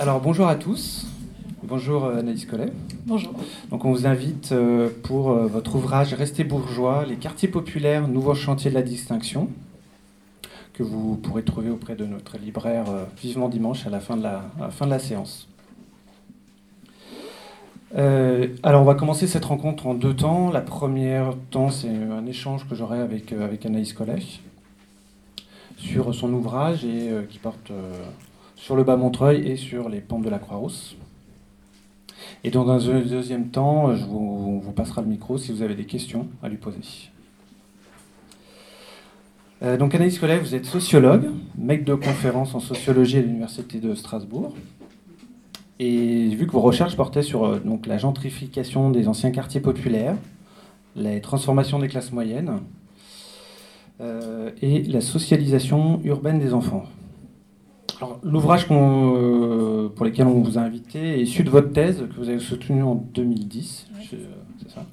Alors bonjour à tous. Bonjour euh, Anaïs Collet. Bonjour. Donc on vous invite euh, pour euh, votre ouvrage Restez bourgeois, les quartiers populaires, nouveaux chantiers de la distinction, que vous pourrez trouver auprès de notre libraire vivement dimanche à la fin de la, fin de la séance. alors on va commencer cette rencontre en deux temps. La première temps, c'est un échange que j'aurai avec, avec Anaïs Collet sur son ouvrage et qui porte sur le bas Montreuil et sur les pentes de la Croix-Rousse. Et dans un deuxième temps, je vous, on vous passera le micro si vous avez des questions à lui poser. Euh, donc Anaïs Collet, vous êtes sociologue, maître de conférence en sociologie à l'Université de Strasbourg. Et vu que vos recherches portaient sur euh, donc, la gentrification des anciens quartiers populaires, les transformations des classes moyennes euh, et la socialisation urbaine des enfants. L'ouvrage euh, pour lequel on vous a invité est issu de votre thèse que vous avez soutenue en 2010. C'est ça.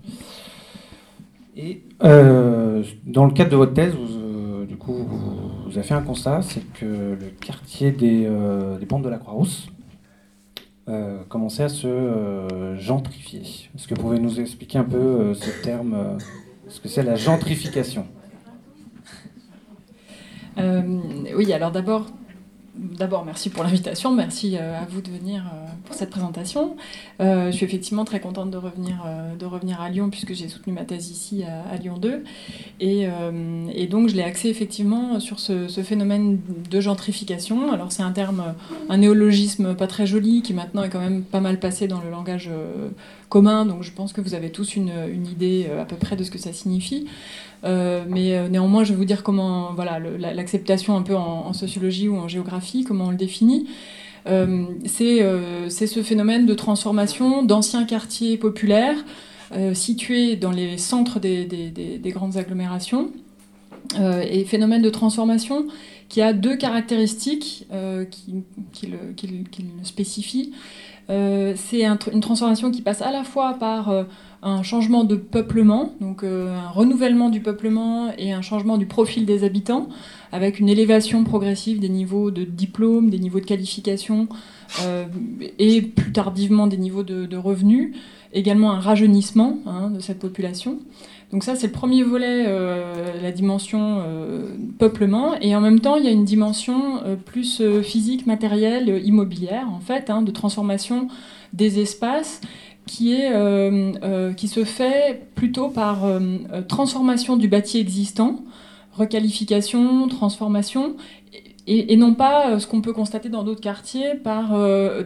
Et euh, dans le cadre de votre thèse, vous, euh, du coup, vous, avez fait un constat, c'est que le quartier des, des Pentes de la Croix-Rousse commençait à se gentrifier. Est-ce que vous pouvez nous expliquer un peu ce terme, ce que c'est la gentrification? Oui, alors d'abord, D'abord, merci pour l'invitation, merci euh, à vous de venir euh, pour cette présentation. Euh, je suis effectivement très contente de revenir, à Lyon puisque j'ai soutenu ma thèse ici à, Lyon 2. Et, donc, je l'ai axé effectivement sur ce, phénomène de gentrification. Alors, c'est un terme, un néologisme pas très joli qui maintenant est quand même pas mal passé dans le langage commun, donc je pense que vous avez tous une idée à peu près de ce que ça signifie. Euh, mais euh, néanmoins, je vais vous dire comment, voilà, l'acceptation un peu en, sociologie ou en géographie, comment on le définit. Euh, c'est ce phénomène de transformation d'anciens quartiers populaires situés dans les centres des, des, grandes agglomérations. et phénomène de transformation qui a deux caractéristiques qui, qui, le, qui, le, spécifient. c'est une transformation qui passe à la fois par un changement de peuplement, donc euh, un renouvellement du peuplement et un changement du profil des habitants, avec une élévation progressive des niveaux de diplôme, des niveaux de qualification euh, et plus tardivement des niveaux de, revenus, également un rajeunissement hein, de cette population. Donc ça, c'est le premier volet, euh, la dimension peuplement, et en même temps, il y a une dimension plus physique, matérielle, immobilière, en fait, hein, de transformation des espaces qui, est, euh, euh, qui se fait plutôt par euh, transformation du bâti existant, requalification, transformation, et, non pas ce qu'on peut constater dans d'autres quartiers par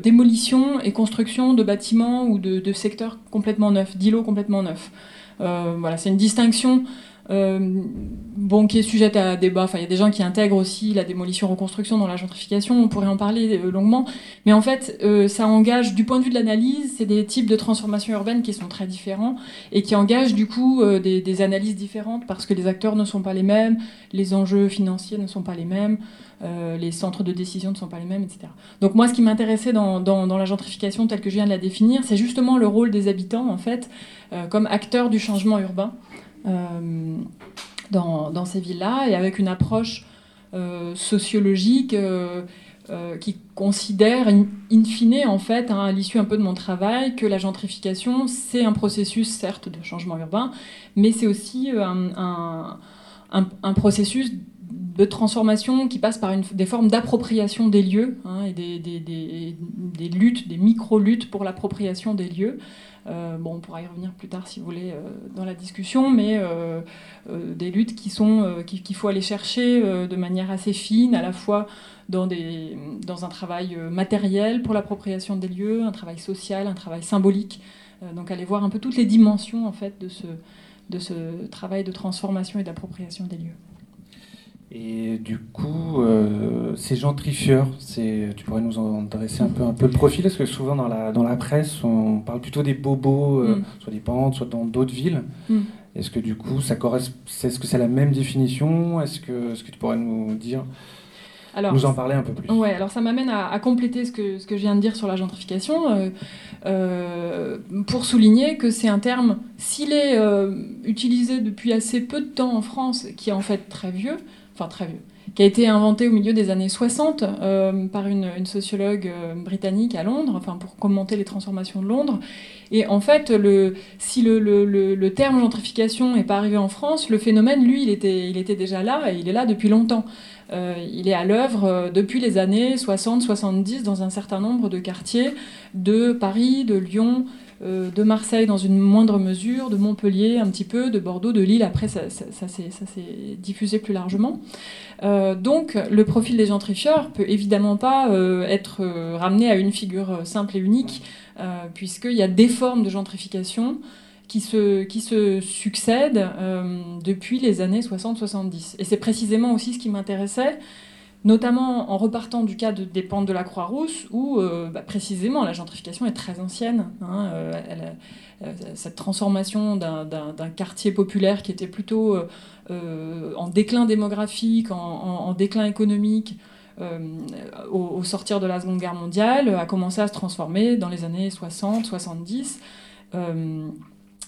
démolition et construction de bâtiments ou de, secteurs complètement neufs, d'îlots complètement neufs. voilà, c'est une distinction bon, qui est sujette à débat. Enfin, il y a des gens qui intègrent aussi la démolition-reconstruction dans la gentrification. On pourrait en parler euh, longuement. Mais en fait, euh, ça engage, du point de vue de l'analyse, c'est des types de transformations urbaines qui sont très différents et qui engagent du coup des, analyses différentes parce que les acteurs ne sont pas les mêmes, les enjeux financiers ne sont pas les mêmes. les centres de décision ne sont pas les mêmes, etc. Donc moi, ce qui m'intéressait dans, dans, la gentrification telle que je viens de la définir, c'est justement le rôle des habitants, en fait, comme acteurs du changement urbain. Euh, dans, ces villes-là, et avec une approche euh, sociologique euh, qui considère in, fine, en fait, hein, à l'issue un peu de mon travail, que la gentrification, c'est un processus, certes, de changement urbain, mais c'est aussi un, processus de transformation qui passe par des formes d'appropriation des lieux hein, et des, luttes, des micro-luttes pour l'appropriation des lieux. Euh, bon, on pourra y revenir plus tard si vous voulez euh, dans la discussion, mais euh, des luttes qui sont qu'il faut aller chercher de manière assez fine, à la fois dans, des, un travail matériel pour l'appropriation des lieux, un travail social, un travail symbolique. donc aller voir un peu toutes les dimensions en fait de ce travail de transformation et d'appropriation des lieux. Et du coup, euh, ces gentrifieurs, tu pourrais nous en dresser un peu, un peu le profil Parce que souvent dans la, dans la presse, on parle plutôt des bobos, euh, mm. soit des pentes, soit dans d'autres villes. Mm. Est-ce que du coup, ça correspond, est-ce que c'est la même définition? Est-ce que, ce que tu pourrais nous dire alors, nous en parler un peu plus? Ouais, alors ça m'amène à, compléter ce que, ce que je viens de dire sur la gentrification, euh, pour souligner que c'est un terme, s'il est utilisé depuis assez peu de temps en France, qui est en fait très vieux, enfin très vieux, qui a été inventé au milieu des années 60 par une, sociologue britannique à Londres, enfin pour commenter les transformations de Londres. Et en fait, si le, terme gentrification n'est pas arrivé en France, le phénomène, lui, il était, il était déjà là et il est là depuis longtemps. Euh, il est à l'œuvre euh, depuis les années 60-70 dans un certain nombre de quartiers de Paris, de Lyon, euh, de Marseille dans une moindre mesure, de Montpellier un petit peu, de Bordeaux, de Lille. Après, ça, s'est diffusé plus largement. donc, le profil des gentrifieurs peut évidemment pas être ramené à une figure simple et unique, puisqu'il y a des formes de gentrification qui se, succèdent euh, depuis les années 60-70. Et c'est précisément aussi ce qui m'intéressait, notamment en repartant du cas de, des pentes de la Croix-Rousse, où euh, bah, précisément la gentrification est très ancienne. Hein, euh, cette transformation d'un quartier populaire qui était plutôt en déclin démographique, en, déclin économique, au, sortir de la Seconde Guerre mondiale, a commencé à se transformer dans les années 60-70.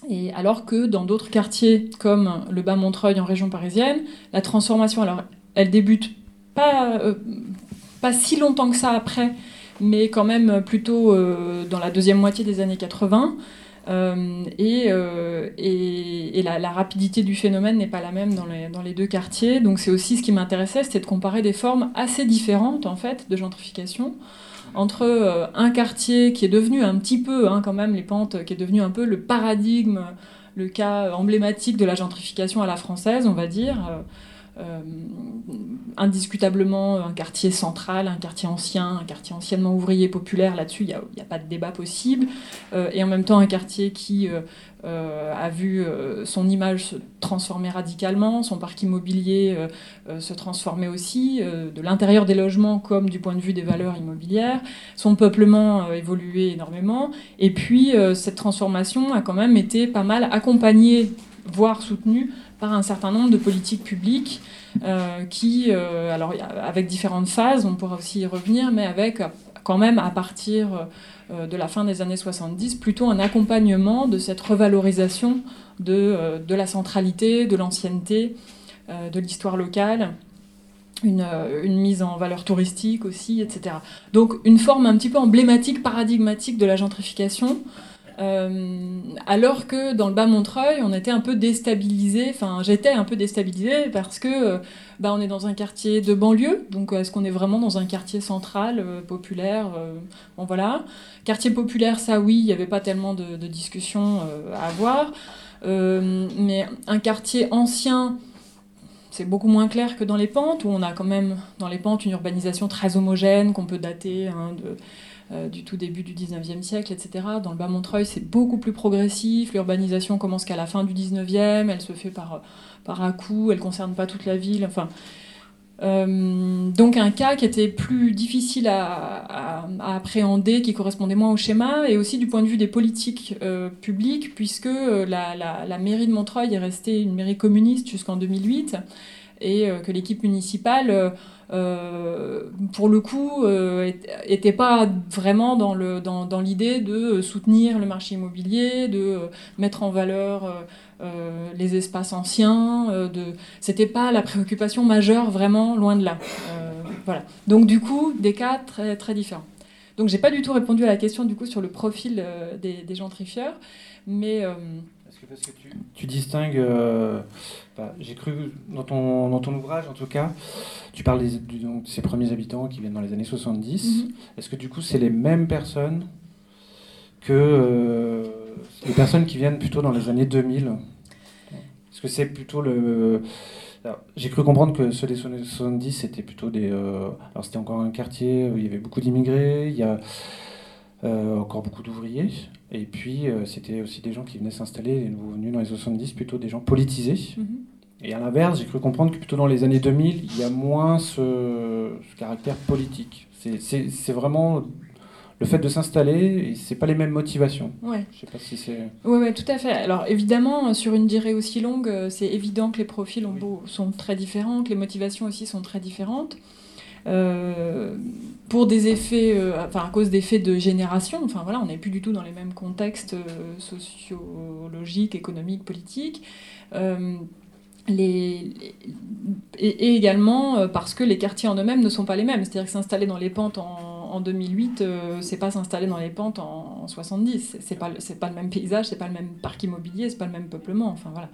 Et alors que dans d'autres quartiers, comme le Bas-Montreuil en région parisienne, la transformation, alors elle débute pas, euh, pas si longtemps que ça après, mais quand même plutôt euh, dans la deuxième moitié des années 80. Euh, et, et, la, rapidité du phénomène n'est pas la même dans les, dans les deux quartiers. Donc c'est aussi ce qui m'intéressait, c'était de comparer des formes assez différentes en fait de gentrification entre un quartier qui est devenu un petit peu, hein, quand même, les pentes, qui est devenu un peu le paradigme, le cas emblématique de la gentrification à la française, on va dire. Euh, euh, indiscutablement un quartier central, un quartier ancien, un quartier anciennement ouvrier populaire, là-dessus il n'y a, pas de débat possible, et en même temps un quartier qui euh, a vu euh, son image se transformer radicalement, son parc immobilier euh, se transformer aussi, de l'intérieur des logements comme du point de vue des valeurs immobilières, son peuplement évolué énormément, et puis cette transformation a quand même été pas mal accompagnée, voire soutenue par un certain nombre de politiques publiques qui, alors avec différentes phases, on pourra aussi y revenir, mais avec quand même à partir euh, de la fin des années 70, plutôt un accompagnement de cette revalorisation de, euh, de la centralité, de l'ancienneté, euh, de l'histoire locale. Une, une, mise en valeur touristique aussi, etc. Donc une forme un petit peu emblématique, paradigmatique de la gentrification, euh, alors que dans le bas Montreuil, on était un peu déstabilisé, enfin j'étais un peu déstabilisé parce que euh, bah, on est dans un quartier de banlieue, donc est-ce qu'on est vraiment dans un quartier central, euh, populaire Bon voilà. Quartier populaire, ça oui, il n'y avait pas tellement de, de discussions à avoir. mais un quartier ancien, c'est beaucoup moins clair que dans les pentes, où on a quand même dans les pentes une urbanisation très homogène qu'on peut dater hein, de euh, du tout début du 19e siècle, etc. Dans le Bas-Montreuil, c'est beaucoup plus progressif. L'urbanisation commence qu'à la fin du 19e, elle se fait par, par à coup, elle ne concerne pas toute la ville. Enfin, euh, donc un cas qui était plus difficile à, appréhender, qui correspondait moins au schéma, et aussi du point de vue des politiques euh, publiques, puisque la, la, mairie de Montreuil est restée une mairie communiste jusqu'en 2008, et que l'équipe municipale euh, pour le coup, n'était euh, pas vraiment dans l'idée dans, dans de soutenir le marché immobilier, de euh, mettre en valeur les espaces anciens. de... C'était pas la préoccupation majeure, vraiment, loin de là. voilà. Donc du coup, des cas très, très différents. Donc j'ai pas du tout répondu à la question du coup sur le profil des, des gentrifieurs, mais parce que tu, distingues, bah, j'ai cru dans ton, dans ton ouvrage en tout cas, tu parles des, de ces premiers habitants qui viennent dans les années 70. Mhm. Est-ce que du coup, c'est les mêmes personnes que euh, les personnes qui viennent plutôt dans les années 2000 Est-ce que c'est plutôt le. J'ai cru comprendre que ceux des années 70, c'était plutôt des. Euh, alors, c'était encore un quartier où il y avait beaucoup d'immigrés, il y a euh, encore beaucoup d'ouvriers. Et puis, c'était aussi des gens qui venaient s'installer, les nouveaux venus dans les 70, plutôt des gens politisés. Mhm. Et à l'inverse, j'ai cru comprendre que plutôt dans les années 2000, il y a moins ce, caractère politique. C'est vraiment le fait de s'installer, c'est pas les mêmes motivations. Ouais. Je sais pas si c'est. Oui, ouais, tout à fait. Alors évidemment, sur une durée aussi longue, euh, c'est évident que les profils sont très différents, que les motivations aussi sont très différentes. Euh, pour des effets, euh, enfin à cause d'effets de génération, enfin voilà, on n'est plus du tout dans les mêmes contextes sociologiques, économiques, politiques les, et, également parce que les quartiers en eux-mêmes ne sont pas les mêmes. C'est-à-dire que s'installer dans les pentes en, 2008, c'est pas s'installer dans les pentes en, 70. C'est pas, pas le même paysage, c'est pas le même parc immobilier, c'est pas le même peuplement. Enfin voilà.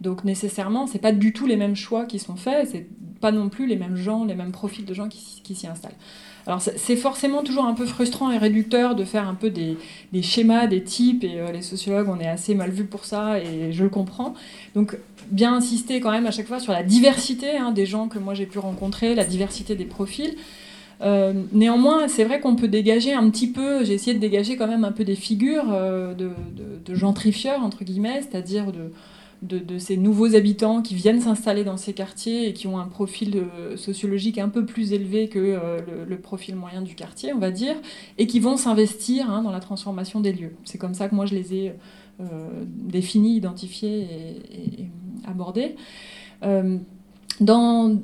Donc nécessairement, c'est pas du tout les mêmes choix qui sont faits, c'est pas non plus les mêmes gens, les mêmes profils de gens qui, s'y installent. Alors c'est forcément toujours un peu frustrant et réducteur de faire un peu des, schémas, des types, et euh, les sociologues, on est assez mal vus pour ça, et je le comprends. Donc bien insister quand même à chaque fois sur la diversité hein, des gens que moi j'ai pu rencontrer, la diversité des profils. Euh, néanmoins, c'est vrai qu'on peut dégager un petit peu, j'ai essayé de dégager quand même un peu des figures euh, de, de, gentrifieurs, entre guillemets, c'est-à-dire de, de, ces nouveaux habitants qui viennent s'installer dans ces quartiers et qui ont un profil euh, sociologique un peu plus élevé que euh, le, profil moyen du quartier, on va dire, et qui vont s'investir hein, dans la transformation des lieux. C'est comme ça que moi je les ai euh, définis, identifiés et, abordés. Dans,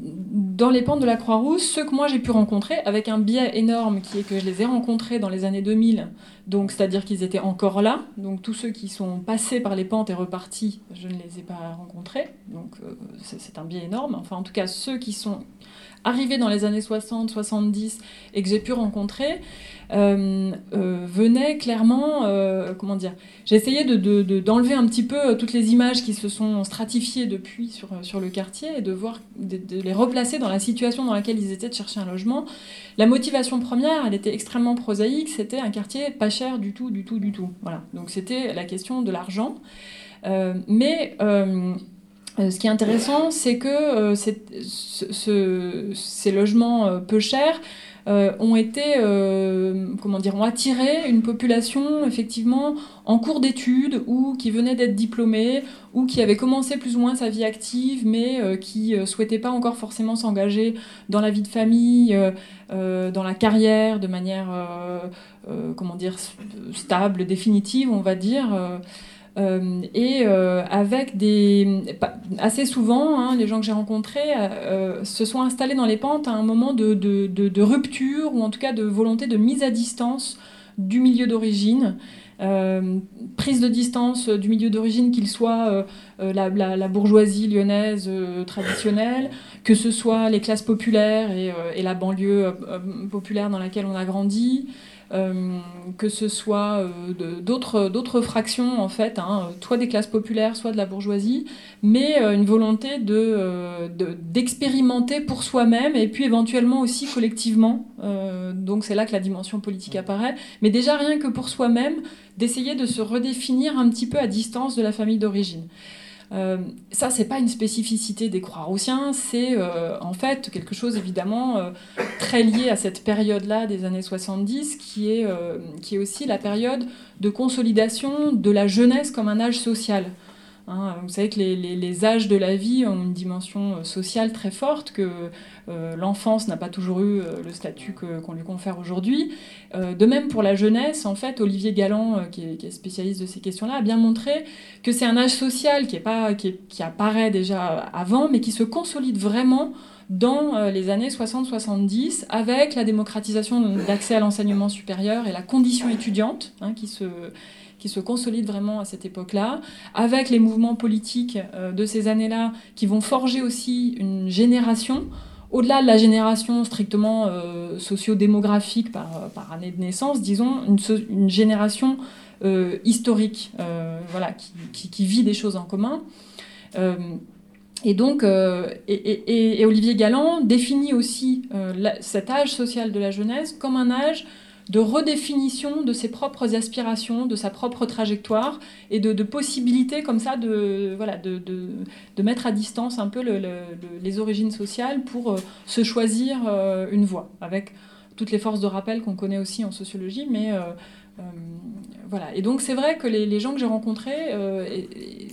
les pentes de la Croix-Rousse, ceux que moi j'ai pu rencontrer, avec un biais énorme qui est que je les ai rencontrés dans les années 2000, donc c'est-à-dire qu'ils étaient encore là, donc tous ceux qui sont passés par les pentes et repartis, je ne les ai pas rencontrés, donc euh, c'est un biais énorme. Enfin en tout cas ceux qui sont arrivés dans les années 60, 70 et que j'ai pu rencontrer, euh, euh, venait clairement, euh, comment dire, essayé d'enlever de, un petit peu toutes les images qui se sont stratifiées depuis sur, sur le quartier et de voir, de, les replacer dans la situation dans laquelle ils étaient de chercher un logement. La motivation première, elle était extrêmement prosaïque, c'était un quartier pas cher du tout, du tout, du tout. Voilà, donc c'était la question de l'argent. mais ce qui est intéressant, c'est que ces logements peu chers euh, ont été, euh, comment dire, ont attiré une population effectivement en cours d'études ou qui venait d'être diplômée ou qui avait commencé plus ou moins sa vie active mais euh, qui souhaitait pas encore forcément s'engager dans la vie de famille, dans la carrière de manière, comment dire, stable, définitive, on va dire. Euh, et euh, avec des. Assez souvent, hein, les gens que j'ai rencontrés euh, se sont installés dans les pentes à un moment de, de, rupture ou en tout cas de volonté de mise à distance du milieu d'origine. prise de distance du milieu d'origine, qu'il soit la, la, bourgeoisie lyonnaise traditionnelle, que ce soit les classes populaires et, et la banlieue populaire dans laquelle on a grandi, que ce soit euh, d'autres fractions, en fait, hein, soit des classes populaires, soit de la bourgeoisie, mais euh, une volonté d'expérimenter de, pour soi-même et puis éventuellement aussi collectivement. donc c'est là que la dimension politique apparaît. Mais déjà rien que pour soi-même, d'essayer de se redéfinir un petit peu à distance de la famille d'origine. Euh, ça, c'est pas une spécificité des Croix-Roussiens, c'est euh, en fait quelque chose évidemment euh, très lié à cette période-là des années 70, qui est, qui est aussi la période de consolidation de la jeunesse comme un âge social. Hein, vous savez que les, âges de la vie ont une dimension euh, sociale très forte, que euh, l'enfance n'a pas toujours eu euh, le statut qu'on lui confère aujourd'hui. de même pour la jeunesse, en fait, Olivier Galland, qui est, spécialiste de ces questions-là, a bien montré que c'est un âge social qui, est pas, qui, qui, apparaît déjà avant, mais qui se consolide vraiment dans les années 60-70 avec la démocratisation d'accès à l'enseignement supérieur et la condition étudiante hein, qui se qui se consolide vraiment à cette époque-là, avec les mouvements politiques euh, de ces années-là qui vont forger aussi une génération au-delà de la génération strictement euh, socio-démographique par, par, année de naissance, disons, une, une génération euh, historique, voilà, qui, qui, vit des choses en commun. et donc, et, et, Olivier Galland définit aussi cet âge social de la jeunesse comme un âge de redéfinition de ses propres aspirations, de sa propre trajectoire et de, possibilités comme ça de, voilà, de, de, mettre à distance un peu les origines sociales pour euh, se choisir euh, une voie, avec toutes les forces de rappel qu'on connaît aussi en sociologie, mais euh, voilà. Et donc c'est vrai que les, gens que j'ai rencontrés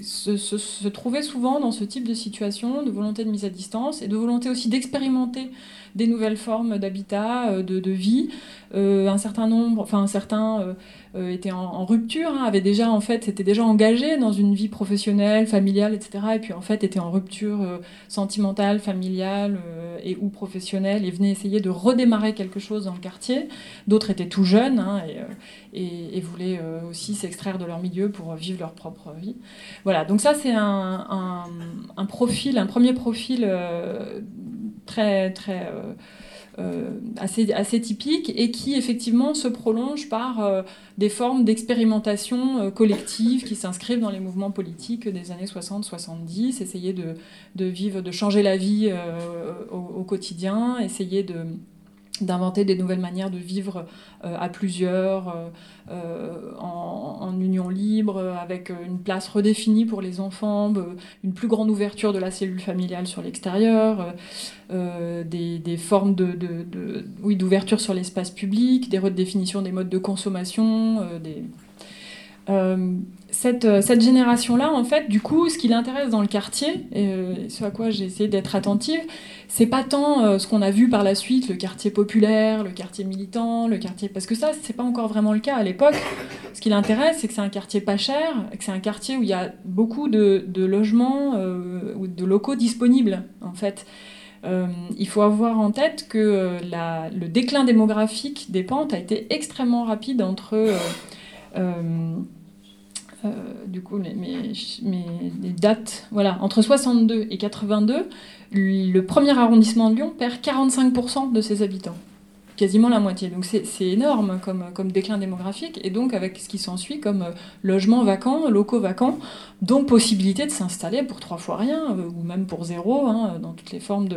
se, se, trouvaient souvent dans ce type de situation, de volonté de mise à distance et de volonté aussi d'expérimenter des nouvelles formes d'habitat, euh, de, vie. Euh, un certain nombre, enfin certains euh, étaient en, rupture, hein, avaient déjà en fait, s'étaient déjà engagés dans une vie professionnelle, familiale, etc. Et puis en fait étaient en rupture sentimentale, familiale et ou professionnelle et venaient essayer de redémarrer quelque chose dans le quartier. D'autres étaient tout jeunes hein, et, voulaient aussi s'extraire de leur milieu pour vivre leur propre vie. Voilà, donc ça c'est un, profil, un premier profil très très euh, assez, assez typique et qui effectivement se prolonge par euh, des formes d'expérimentation euh, collective qui s'inscrivent dans les mouvements politiques des années 60-70, essayer de, de, vivre, de changer la vie au, quotidien, essayer de d'inventer des nouvelles manières de vivre euh, à plusieurs, euh, euh, en, union libre, avec une place redéfinie pour les enfants, une plus grande ouverture de la cellule familiale sur l'extérieur, des, formes de, de, oui, d'ouverture sur l'espace public, des redéfinitions des modes de consommation, des, cette, cette génération-là, en fait, du coup, ce qui l'intéresse dans le quartier, et ce à quoi j'ai essayé d'être attentive, c'est pas tant euh, ce qu'on a vu par la suite, le quartier populaire, le quartier militant, le quartier. Parce que ça, c'est pas encore vraiment le cas à l'époque. Ce qui l'intéresse, c'est que c'est un quartier pas cher, que c'est un quartier où il y a beaucoup de, logements euh, ou de locaux disponibles, en fait. Euh, il faut avoir en tête que le déclin démographique des pentes a été extrêmement rapide entre. Du coup, mes, dates, voilà, entre 62 et 82, le premier arrondissement de Lyon perd 45% de ses habitants, quasiment la moitié. Donc c'est énorme comme, déclin démographique, et donc avec ce qui s'ensuit comme euh, logements vacants, locaux vacants, dont possibilité de s'installer pour trois fois rien, euh, ou même pour zéro, hein, dans toutes les formes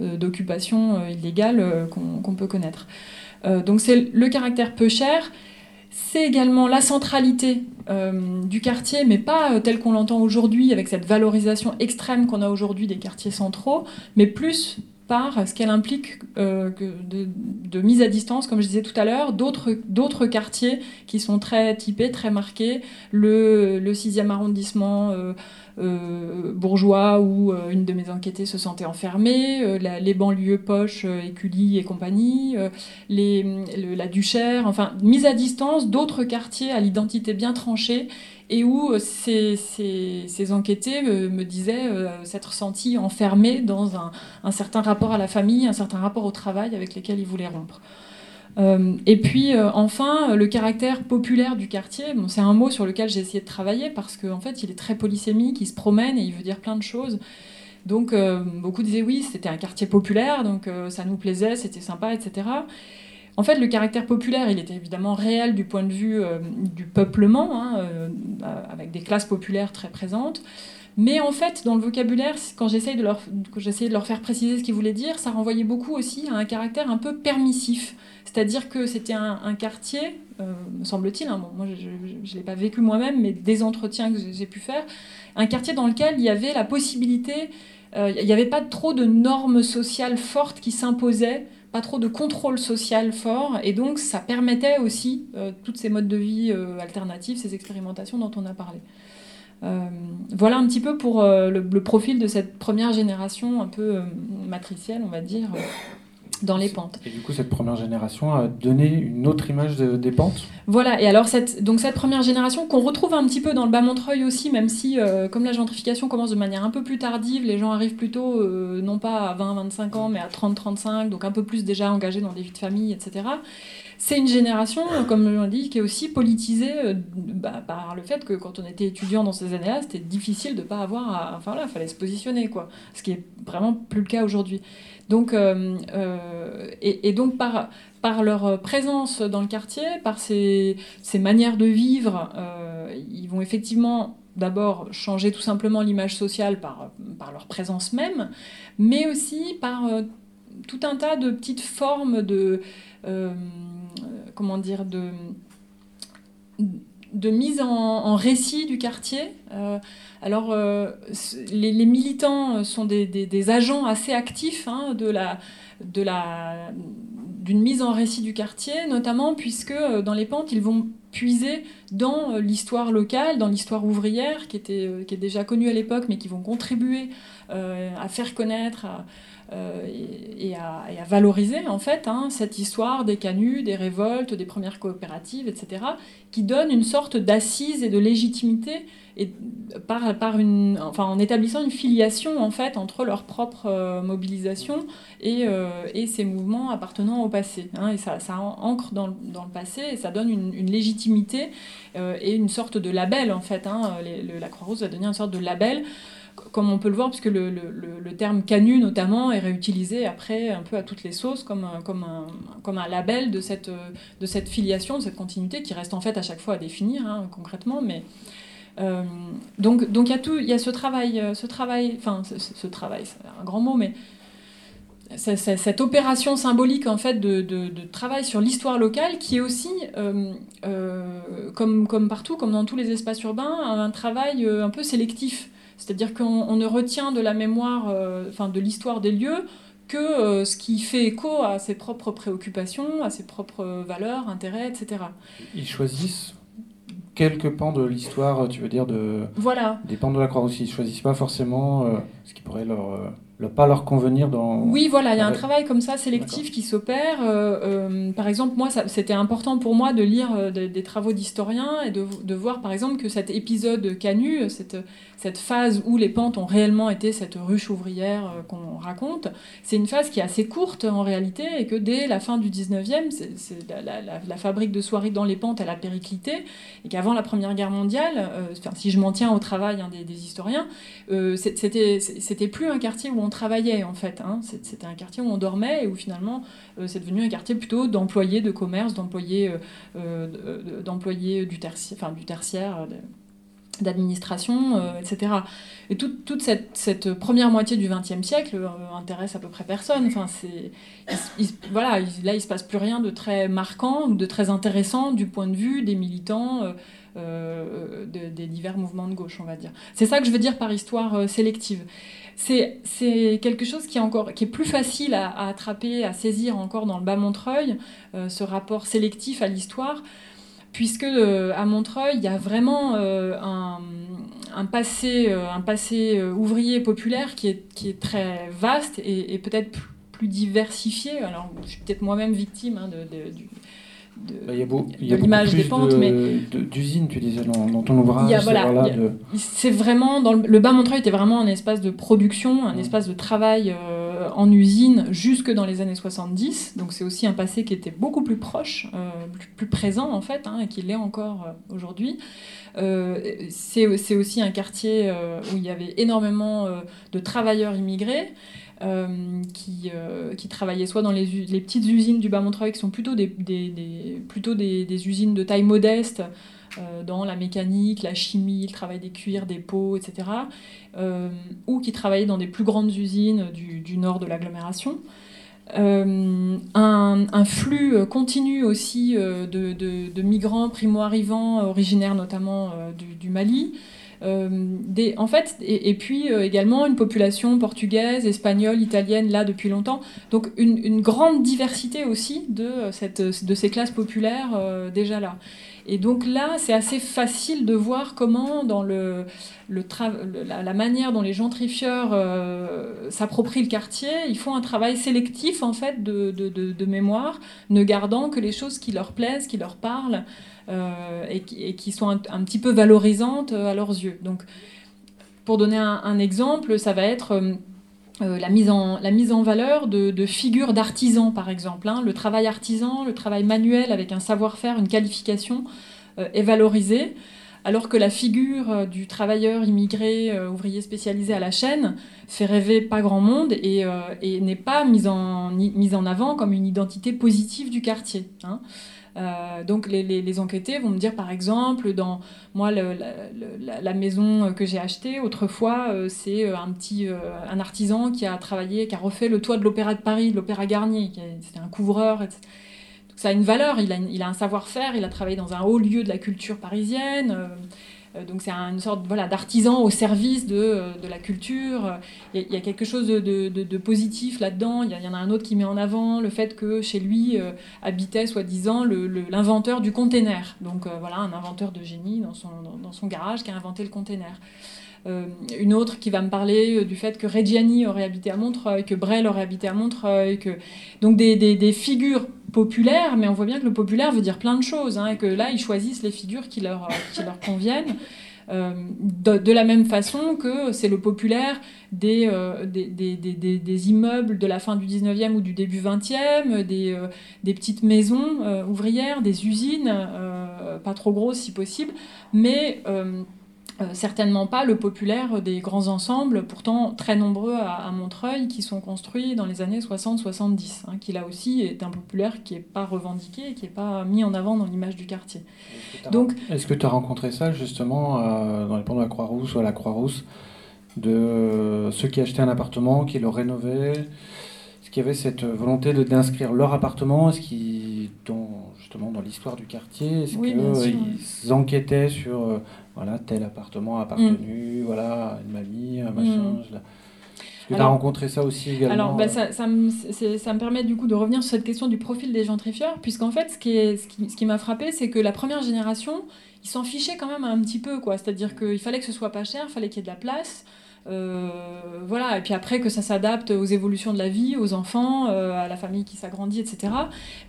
euh, d'occupation illégale qu'on peut connaître. donc c'est le caractère peu cher, c'est également la centralité euh, du quartier, mais pas euh, tel qu'on l'entend aujourd'hui, avec cette valorisation extrême qu'on a aujourd'hui des quartiers centraux, mais plus par ce qu'elle implique euh, de, mise à distance, comme je disais tout à l'heure, d'autres quartiers qui sont très typés, très marqués, le, le 6e arrondissement euh, bourgeois où euh, une de mes enquêtées se sentait enfermée, euh, les banlieues poches, Écully et compagnie, les, la Duchère, enfin, mise à distance d'autres quartiers à l'identité bien tranchée et où ces, ces, enquêtés me disaient s'être sentis enfermés dans un, un, certain rapport à la famille, un certain rapport au travail avec lesquels ils voulaient rompre. Euh, et puis euh, enfin, le caractère populaire du quartier, bon, c'est un mot sur lequel j'ai essayé de travailler parce qu'en fait, il est très polysémique, il se promène et il veut dire plein de choses. Donc euh, beaucoup disaient oui, c'était un quartier populaire, donc ça nous plaisait, c'était sympa, etc. En fait, le caractère populaire, il était évidemment réel du point de vue du peuplement, hein, avec des classes populaires très présentes. Mais en fait, dans le vocabulaire, quand j'essayais de, leur, de leur faire préciser ce qu'ils voulaient dire, ça renvoyait beaucoup aussi à un caractère un peu permissif. C'est-à-dire que c'était un, quartier, euh, me semble-t-il, hein, moi je ne l'ai pas vécu moi-même, mais des entretiens que j'ai pu faire, un quartier dans lequel il y avait la possibilité, euh, il n'y avait pas trop de normes sociales fortes qui s'imposaient, pas trop de contrôle social fort, et donc ça permettait aussi euh, toutes ces modes de vie alternatifs, ces expérimentations dont on a parlé. Voilà un petit peu pour le, profil de cette première génération un peu matricielle, on va dire, dans les pentes. Et du coup, cette première génération a donné une autre image des pentes? Voilà, et alors cette, donc cette première génération qu'on retrouve un petit peu dans le bas Montreuil aussi, même si euh, comme la gentrification commence de manière un peu plus tardive, les gens arrivent plutôt euh, non pas à 20-25 ans, mais à 30-35, donc un peu plus déjà engagés dans des vies de famille, etc. C'est une génération, comme je l'ai dit, qui est aussi politisée euh, bah, par le fait que quand on était étudiant dans ces années-là, c'était difficile de ne pas avoir à... Enfin là, il fallait se positionner, quoi. Ce qui est vraiment plus le cas aujourd'hui. Donc, euh, euh, et, donc par, par leur présence dans le quartier, par ces, ces manières de vivre, ils vont effectivement d'abord changer tout simplement l'image sociale par, par leur présence même, mais aussi par tout un tas de petites formes de... comment dire de mise en, récit du quartier. Euh, alors, euh, les, militants sont des, agents assez actifs hein, de la, de la, d'une mise en récit du quartier, notamment puisque euh, dans les pentes, ils vont puiser dans l'histoire locale, dans l'histoire ouvrière, qui, était, qui est déjà connue à l'époque, mais qui vont contribuer à faire connaître, et, à, valoriser en fait hein, cette histoire des canuts, des révoltes, des premières coopératives, etc., qui donne une sorte d'assise et de légitimité et par, par une, enfin, en établissant une filiation en fait entre leur propre euh, mobilisation et, euh, et, ces mouvements appartenant au passé. Hein, et ça, ça ancre dans dans le, passé et ça donne une, une légitimité légitimité et une sorte de label en fait. Hein. la Croix-Rouge va devenir une sorte de label comme on peut le voir, puisque le, le, terme canu notamment est réutilisé après un peu à toutes les sauces comme, comme, un, comme un label de cette, de cette filiation, de cette continuité qui reste en fait à chaque fois à définir hein, concrètement. Mais, euh, donc il y a tout, il y a ce travail, ce travail, enfin ce, travail, c'est un grand mot, mais cette opération symbolique en fait de, de, travail sur l'histoire locale qui est aussi, euh, euh, comme, comme partout, comme dans tous les espaces urbains, un travail un peu sélectif. C'est-à-dire qu'on ne retient de la mémoire, euh, enfin de l'histoire des lieux, que euh, ce qui fait écho à ses propres préoccupations, à ses propres valeurs, intérêts, etc. Ils choisissent quelques pans de l'histoire, tu veux dire, de, voilà. des pans de la Croix-Rousse. Ils ne choisissent pas forcément euh, ce qui pourrait leur pas leur convenir dans... Oui, voilà, il y a un travail comme ça sélectif qui s'opère. Euh, euh, par exemple, moi, c'était important pour moi de lire euh, des, travaux d'historiens et de, de, voir, par exemple, que cet épisode Canu, cette, cette phase où les pentes ont réellement été cette ruche ouvrière qu'on raconte, c'est une phase qui est assez courte en réalité et que dès la fin du 19e, c'est, la, la, la, fabrique de soieries dans les pentes, elle a périclité et qu'avant la Première Guerre mondiale, si je m'en tiens au travail hein, des, des, historiens, c'était plus un quartier où on travaillait en fait. Hein. C'était un quartier où on dormait et où finalement euh, c'est devenu un quartier plutôt d'employés de commerce, d'employés euh, euh, d'employés du, tertiaire, du tertiaire, d'administration, etc. Et toute cette, première moitié du XXe siècle intéresse à peu près personne. Enfin, c'est, voilà, là, il se passe plus rien de très marquant ou de très intéressant du point de vue des militants. des divers mouvements de gauche, on va dire. C'est ça que je veux dire par histoire sélective c'est quelque chose qui est, encore, qui est plus facile à, attraper, à saisir encore dans le bas Montreuil, euh, ce rapport sélectif à l'histoire, puisque euh, à Montreuil, il y a vraiment euh, un, passé, un passé ouvrier populaire qui est, qui est très vaste et, peut-être plus, diversifié. Alors, je suis peut-être moi-même victime hein, de, du, de, bah, y a beau, de l'image des pentes. mais d'usines, tu disais dans, ton ouvrage. C'est vraiment dans le, bas Montreuil était vraiment un espace de production, un espace de travail euh, en usine jusque dans les années 70. Donc c'est aussi un passé qui était beaucoup plus proche, euh, plus, présent en fait, hein, et qui l'est encore euh, aujourd'hui. c'est aussi un quartier où il y avait énormément de travailleurs immigrés. Euh, qui, euh, qui travaillaient soit dans les, les, petites usines du Bas-Montreuil, qui sont plutôt des, des, plutôt des, usines de taille modeste, euh, dans la mécanique, la chimie, le travail des cuirs, des peaux, etc., ou qui travaillaient dans des plus grandes usines du, du nord de l'agglomération. Un, un, flux continu aussi de, de, de migrants primo-arrivants, originaires notamment du, du Mali, des, en fait, et, puis euh, également une population portugaise, espagnole, italienne, là depuis longtemps. Donc une, une grande diversité aussi de, euh, cette, de ces classes populaires déjà là. Et donc là, c'est assez facile de voir comment, dans le, la, manière dont les gentrifieurs s'approprient le quartier, ils font un travail sélectif en fait de, de, mémoire, ne gardant que les choses qui leur plaisent, qui leur parlent. Euh, et, qui, sont un, petit peu valorisantes euh, à leurs yeux. Donc, pour donner un, exemple, ça va être euh, la, mise en, valeur de, figures d'artisans, par exemple. Hein. Le travail artisan, le travail manuel avec un savoir-faire, une qualification est valorisé, alors que la figure du travailleur immigré, ouvrier spécialisé à la chaîne, fait rêver pas grand monde et, n'est pas mise en, mise en avant comme une identité positive du quartier. Hein. Euh, donc les, les, enquêtés vont me dire par exemple dans moi la, maison que j'ai achetée autrefois euh, c'est euh, un petit un artisan qui a travaillé qui a refait le toit de l'opéra de Paris de l'opéra Garnier c'était un couvreur. Donc, ça a une valeur il a, il a un savoir-faire il a travaillé dans un haut lieu de la culture parisienne euh, donc c'est une sorte voilà, d'artisan au service de, euh, de la culture. Il y, a, quelque chose de, de, positif là-dedans. Il, y, en a un autre qui met en avant le fait que chez lui euh, habitait soi-disant l'inventeur du container. Donc voilà, un inventeur de génie dans son, dans, son garage qui a inventé le container. Une autre qui va me parler du fait que Reggiani aurait habité à Montreuil, que Brel aurait habité à Montreuil, que... donc des, des, des figures populaire, mais on voit bien que le populaire veut dire plein de choses, hein, et que là, ils choisissent les figures qui leur, euh, qui leur conviennent. Euh, de, la même façon que c'est le populaire des, euh, des, des, des, des, immeubles de la fin du 19e ou du début 20e, des, des petites maisons ouvrières, des usines pas trop grosses si possible, mais euh, certainement pas le populaire des grands ensembles, pourtant très nombreux à, Montreuil, qui sont construits dans les années 60-70, hein, qui là aussi est un populaire qui n'est pas revendiqué, qui n'est pas mis en avant dans l'image du quartier. Donc, Est-ce que tu as rencontré ça justement euh, dans les ponts de la Croix-Rousse ou à la Croix-Rousse, de ceux qui achetaient un appartement, qui le rénovaient? Est-ce qu'il y avait cette volonté de, d'inscrire leur appartement? Est-ce qu'ils, dans, justement dans l'histoire du quartier, est-ce qu'ils enquêtaient sur... Euh, voilà, tel appartement a appartenu, mm. voilà, une mamie, un machin. Mm. Tu as rencontré ça aussi également Alors, bah, ça, ça, me, ça, me, permet du coup de revenir sur cette question du profil des gentrifieurs, puisqu'en fait, ce qui, est, ce qui, ce qui m'a frappé, c'est que la première génération, ils s'en fichaient quand même un petit peu, quoi. C'est-à-dire qu'il fallait que ce soit pas cher, il fallait qu'il y ait de la place. Euh, voilà, et puis après que ça s'adapte aux évolutions de la vie, aux enfants, euh, à la famille qui s'agrandit, etc.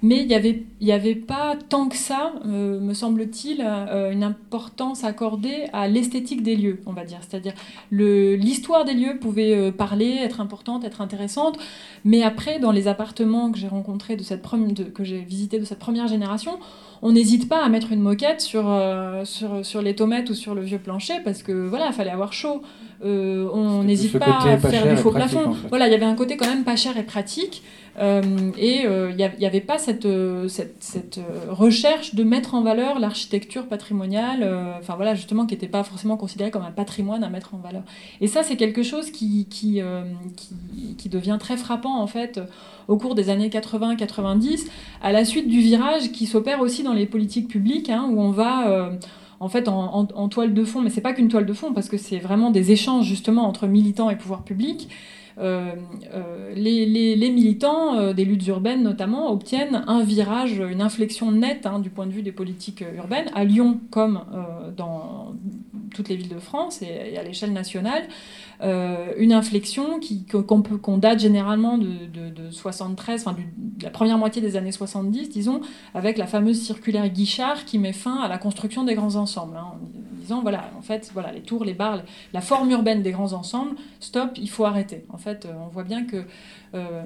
Mais il n'y avait, y avait pas tant que ça, euh, me semble-t-il, une importance accordée à l'esthétique des lieux, on va dire. C'est-à-dire l'histoire des lieux pouvait parler, être importante, être intéressante, mais après, dans les appartements que j'ai rencontrés, de cette que j'ai visités de cette première génération, on n'hésite pas à mettre une moquette sur, sur, sur les tomates ou sur le vieux plancher parce que voilà, il fallait avoir chaud. Euh, on n'hésite pas à faire du faux plafond. Voilà, il y avait un côté quand même pas cher et pratique. Euh, et euh, il n'y avait pas cette, cette, recherche de mettre en valeur l'architecture patrimoniale, enfin voilà, justement, qui n'était pas forcément considérée comme un patrimoine à mettre en valeur. Et ça, c'est quelque chose qui, qui, qui, devient très frappant, en fait, au cours des années 80-90, à la suite du virage qui s'opère aussi dans les politiques publiques, hein, où on va en fait en, toile de fond, mais c'est pas qu'une toile de fond parce que c'est vraiment des échanges justement entre militants et pouvoir public. Euh, euh, les, militants euh, des luttes urbaines notamment obtiennent un virage, une inflexion nette hein, du point de vue des politiques urbaines, à Lyon comme dans toutes les villes de France et, à l'échelle nationale. une inflexion qu'on date généralement de, 73, enfin de la première moitié des années 70, disons, avec la fameuse circulaire Guichard qui met fin à la construction des grands ensembles. Hein, en disant, voilà, en fait, voilà, les tours, les bars, la forme urbaine des grands ensembles, stop, il faut arrêter. En fait, on voit bien que euh,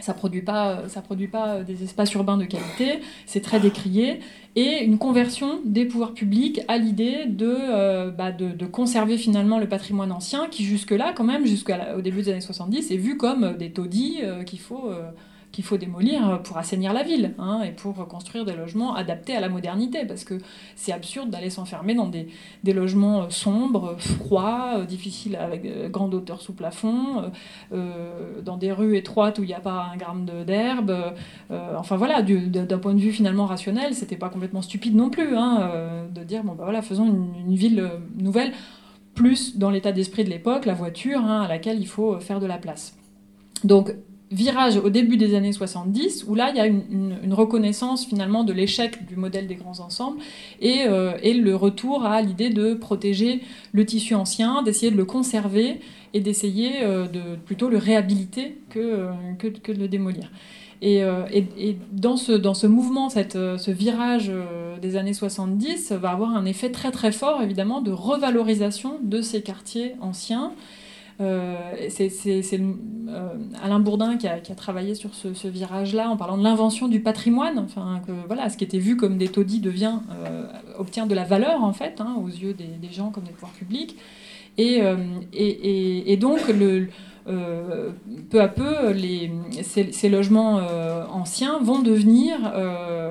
ça produit pas, ça produit pas des espaces urbains de qualité, c'est très décrié, et une conversion des pouvoirs publics à l'idée de, euh, bah, de, conserver finalement le patrimoine ancien, qui jusque-là, quand même, jusqu'au début des années 70, est vu comme des taudis euh, qu'il faut qu'il faut démolir pour assainir la ville hein, et pour construire des logements adaptés à la modernité. Parce que c'est absurde d'aller s'enfermer dans des, logements euh, sombres, froids, euh, difficiles avec euh, grande hauteur sous plafond, dans des rues étroites où il n'y a pas un gramme d'herbe. enfin voilà, d'un point de vue finalement rationnel, c'était pas complètement stupide non plus hein, de dire bon bah voilà, faisons une, ville nouvelle plus dans l'état d'esprit de l'époque, la voiture hein, à laquelle il faut faire de la place. Virage au début des années 70, où là, il y a une, reconnaissance finalement de l'échec du modèle des grands ensembles et, euh, et le retour à l'idée de protéger le tissu ancien, d'essayer de le conserver et d'essayer euh, de plutôt le réhabiliter que, euh, que, que de le démolir. Et, et, dans, ce, dans ce mouvement, cette, ce virage des années 70 va avoir un effet très très fort évidemment de revalorisation de ces quartiers anciens euh, c'est euh, Alain Bourdin qui a, travaillé sur ce, virage-là en parlant de l'invention du patrimoine. Enfin, que, voilà, ce qui était vu comme des taudis devient, euh, obtient de la valeur en fait hein, aux yeux des, gens comme des pouvoirs publics. Et, et, et, donc peu à peu, les, ces, logements anciens vont devenir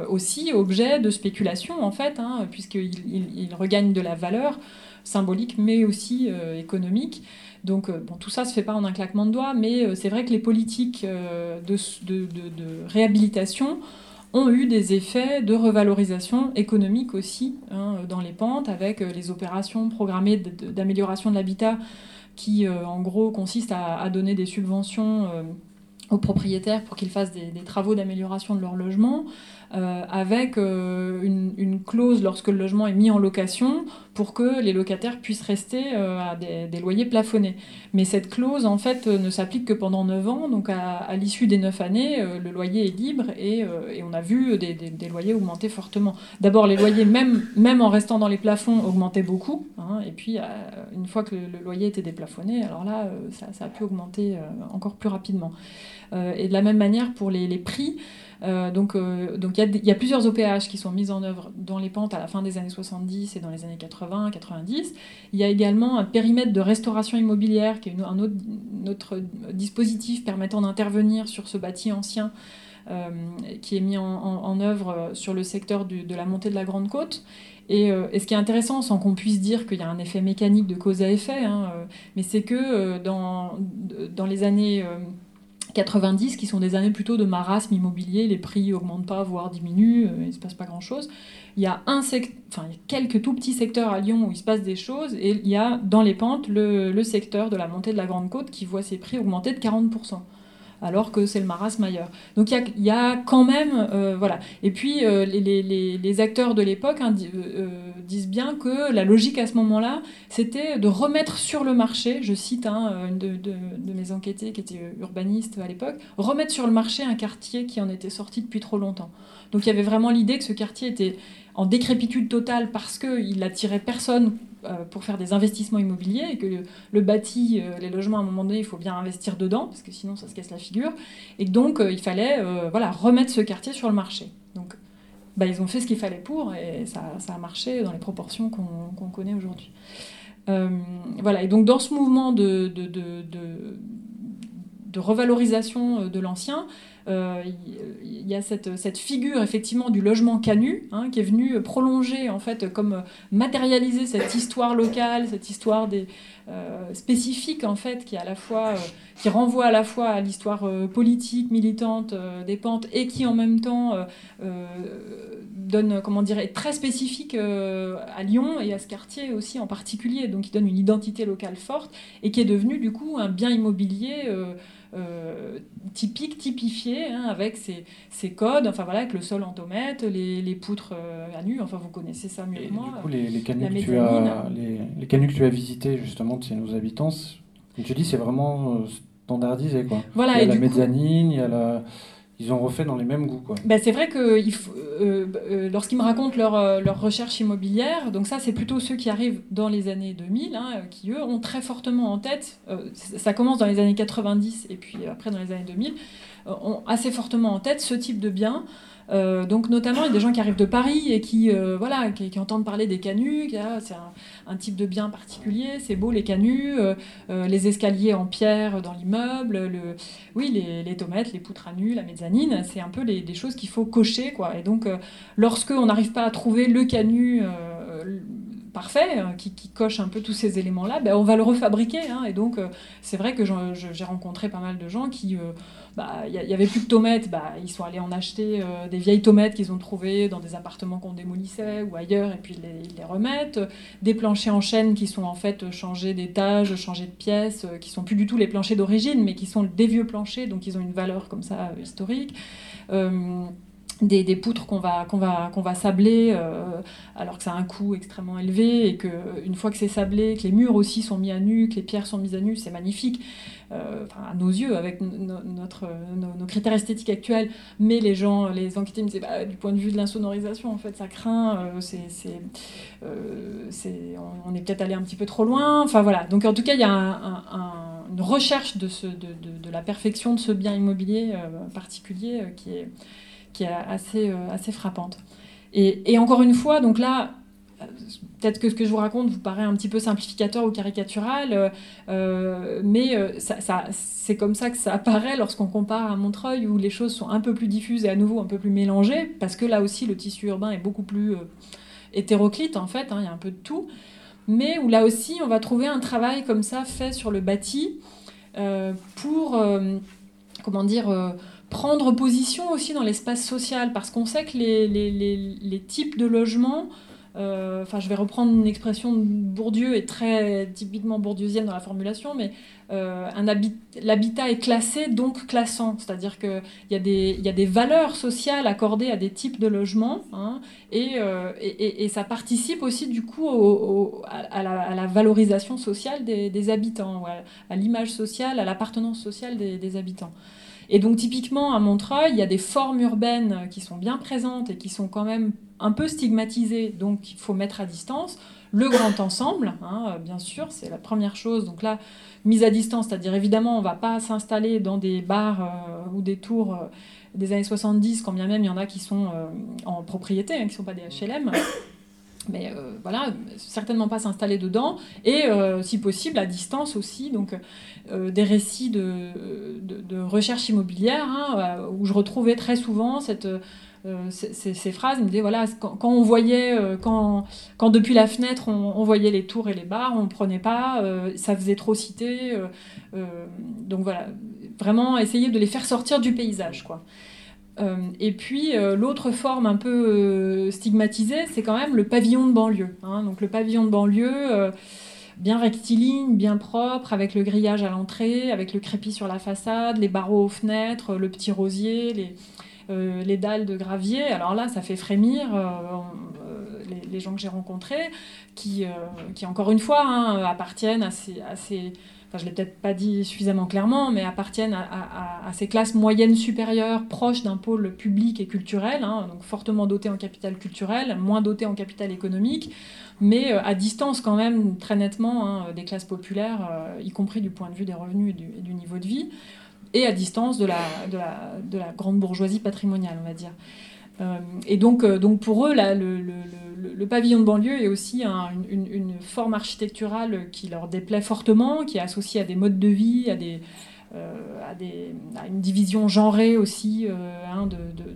aussi objet de spéculation, en fait, hein, puisqu'ils regagnent de la valeur symbolique, mais aussi économique. Donc euh, bon, tout ça ne se fait pas en un claquement de doigts, mais euh, c'est vrai que les politiques euh, de, réhabilitation ont eu des effets de revalorisation économique aussi hein, dans les pentes, avec les opérations programmées d'amélioration de l'habitat qui, en gros, consistent à, donner des subventions aux propriétaires pour qu'ils fassent des, travaux d'amélioration de leur logement, euh, avec euh, une, clause lorsque le logement est mis en location pour que les locataires puissent rester euh, à des, loyers plafonnés. Mais cette clause, en fait, ne s'applique que pendant 9 ans, donc à, l'issue des 9 années, le loyer est libre et, on a vu des, loyers augmenter fortement. D'abord, les loyers, même, même en restant dans les plafonds, augmentaient beaucoup, hein, et puis une fois que le, loyer était déplafonné, alors là, ça, a pu augmenter encore plus rapidement. et de la même manière pour les, les prix, donc donc il y, a plusieurs OPH qui sont mises en œuvre dans les pentes à la fin des années 70 et dans les années 80, 90. Il y a également un périmètre de restauration immobilière qui est un autre, autre dispositif permettant d'intervenir sur ce bâti ancien euh, qui est mis en, œuvre sur le secteur de la montée de la Grande Côte. Euh, et, ce qui est intéressant, sans qu'on puisse dire qu'il y a un effet mécanique de cause à effet, hein, euh, mais c'est que dans, dans les années 90, qui sont des années plutôt de marasme immobilier, les prix augmentent pas, voire diminuent, il ne se passe pas grand-chose. Il y a un enfin, quelques tout petits secteurs à Lyon où il se passe des choses, et il y a dans les pentes le secteur de la montée de la Grande Côte qui voit ses prix augmenter de 40% alors que c'est le marasme ailleurs. Donc il y, a, quand même, euh, voilà. Et puis euh, les, acteurs de l'époque hein, euh, disent bien que la logique à ce moment-là, c'était de remettre sur le marché, je cite hein, une de, mes enquêtés qui était urbaniste à l'époque, remettre sur le marché un quartier qui en était sorti depuis trop longtemps. Donc il y avait vraiment l'idée que ce quartier était en décrépitude totale parce qu'il n'attirait personne euh, pour faire des investissements immobiliers et que le, bâti, euh, les logements, à un moment donné, il faut bien investir dedans parce que sinon ça se casse la figure. Et donc euh, il fallait voilà, remettre ce quartier sur le marché. Donc bah, ils ont fait ce qu'il fallait pour et ça, ça, a marché dans les proportions qu'on connaît aujourd'hui. voilà, et donc dans ce mouvement de, de, de, de revalorisation de l'ancien, il y a cette, figure effectivement du logement canu hein, qui est venue prolonger en fait comme matérialiser cette histoire locale, cette histoire des, euh, spécifique en fait qui à la fois euh, qui renvoie à la fois à l'histoire politique militante des pentes et qui en même temps donne comment dire est très spécifique à Lyon et à ce quartier aussi en particulier. Donc qui donne une identité locale forte et qui est devenu du coup un bien immobilier euh, typique, typifié, hein, avec ses, codes, enfin voilà, avec le sol en tomate, les, les poutres euh, à nu, enfin vous connaissez ça mieux que moi. Du coup, les, les, canuts que tu as, les, les canuts que tu as visités justement de nos habitants, tu dis, c'est vraiment euh, standardisé quoi. Voilà, il y a la mezzanine, il y a la ils ont refait dans les mêmes goûts. Quoi. Ben, c'est vrai que euh, euh, lorsqu'ils me racontent leur, euh, leur, recherche immobilière, donc ça c'est plutôt ceux qui arrivent dans les années 2000, hein, qui eux ont très fortement en tête, ça commence dans les années 90 et puis après dans les années 2000, ont assez fortement en tête ce type de bien. Euh, donc notamment, il y a des gens qui arrivent de Paris et qui, euh, voilà, qui, entendent parler des canuts. C'est un, type de bien particulier, c'est beau les canuts, euh, les escaliers en pierre dans l'immeuble, le, oui, les, les, tomates, les poutres à nu, la mezzanine, c'est un peu les, des choses qu'il faut cocher. Quoi. Et donc, lorsque on n'arrive pas à trouver le canut parfait, qui, coche un peu tous ces éléments-là, ben, on va le refabriquer. Hein. et donc, c'est vrai que j'ai rencontré pas mal de gens qui bah, il n'y avait plus de tomates, bah, ils sont allés en acheter euh, des vieilles tomates qu'ils ont trouvées dans des appartements qu'on démolissait ou ailleurs, et puis ils les, remettent. Des planchers en chaîne qui sont en fait changés d'étage, changés de pièces, euh, qui sont plus du tout les planchers d'origine, mais qui sont des vieux planchers, donc ils ont une valeur comme ça euh, historique des, poutres qu'on va, qu'on va, qu'on va sabler euh, alors que ça a un coût extrêmement élevé et qu'une fois que c'est sablé, que les murs aussi sont mis à nu, que les pierres sont mises à nu, c'est magnifique euh, à nos yeux avec notre, nos, critères esthétiques actuels. Mais les gens, les enquêtés me disaient bah, du point de vue de l'insonorisation, en fait, ça craint, euh, c'est, on, est peut-être allé un petit peu trop loin. Enfin voilà. Donc en tout cas, il y a une recherche de, ce, de, de, la perfection de ce bien immobilier particulier qui est qui est assez, euh, assez frappante. Et, et, encore une fois, donc là, euh, peut-être que ce que je vous raconte vous paraît un petit peu simplificateur ou caricatural, euh, mais ça, ça, c'est comme ça que ça apparaît lorsqu'on compare à Montreuil, où les choses sont un peu plus diffuses et à nouveau un peu plus mélangées, parce que là aussi le tissu urbain est beaucoup plus hétéroclite en fait, hein, il y a un peu de tout, mais où là aussi on va trouver un travail comme ça fait sur le bâti pour, comment dire, prendre position aussi dans l'espace social, parce qu'on sait que les, les, les, types de logements, euh, je vais reprendre une expression de Bourdieu, et très typiquement bourdieusienne dans la formulation, mais euh, l'habitat est classé, donc classant, c'est-à-dire qu'il y, a des, y a des valeurs sociales accordées à des types de logements, hein, euh, et, et, et, ça participe aussi du coup au, à, la, à, la, valorisation sociale des, des habitants, à, l'image sociale, à l'appartenance sociale des, des habitants. Et donc typiquement à Montreuil, il y a des formes urbaines qui sont bien présentes et qui sont quand même un peu stigmatisées, donc il faut mettre à distance. le grand ensemble, hein, bien sûr, c'est la première chose. Donc là, mise à distance, c'est-à-dire évidemment, on ne va pas s'installer dans des bars ou des tours des années 70, quand bien même il y en a qui sont en propriété, hein, qui ne sont pas des HLM mais euh, voilà, certainement pas s'installer dedans, et euh, si possible à distance aussi, donc euh, des récits de, recherche immobilière, hein, où je retrouvais très souvent cette, ces, phrases, me disait voilà, quand, on voyait, quand, quand, depuis la fenêtre on, voyait les tours et les bars, on ne prenait pas, ça faisait trop citer, donc voilà, vraiment essayer de les faire sortir du paysage, quoi. Euh, et puis euh, l'autre forme un peu euh, stigmatisée, c'est quand même le pavillon de banlieue. Hein. Donc le pavillon de banlieue, bien rectiligne, bien propre, avec le grillage à l'entrée, avec le crépi sur la façade, les barreaux aux fenêtres, le petit rosier, les, les dalles de gravier. Alors là, ça fait frémir les, gens que j'ai rencontrés, qui, encore une fois hein, appartiennent à ces enfin je l'ai peut-être pas dit suffisamment clairement, mais appartiennent à, ces classes moyennes supérieures proches d'un pôle public et culturel, hein, donc fortement dotées en capital culturel, moins dotées en capital économique, mais euh, à distance quand même très nettement hein, des classes populaires, euh, y compris du point de vue des revenus et du, niveau de vie, et à distance de la, de la, de la grande bourgeoisie patrimoniale, on va dire. Euh, et donc, donc pour eux, là, le, le, pavillon de banlieue est aussi une, forme architecturale qui leur déplaît fortement, qui est associée à des modes de vie, à, des, euh, à, une division genrée aussi euh, hein,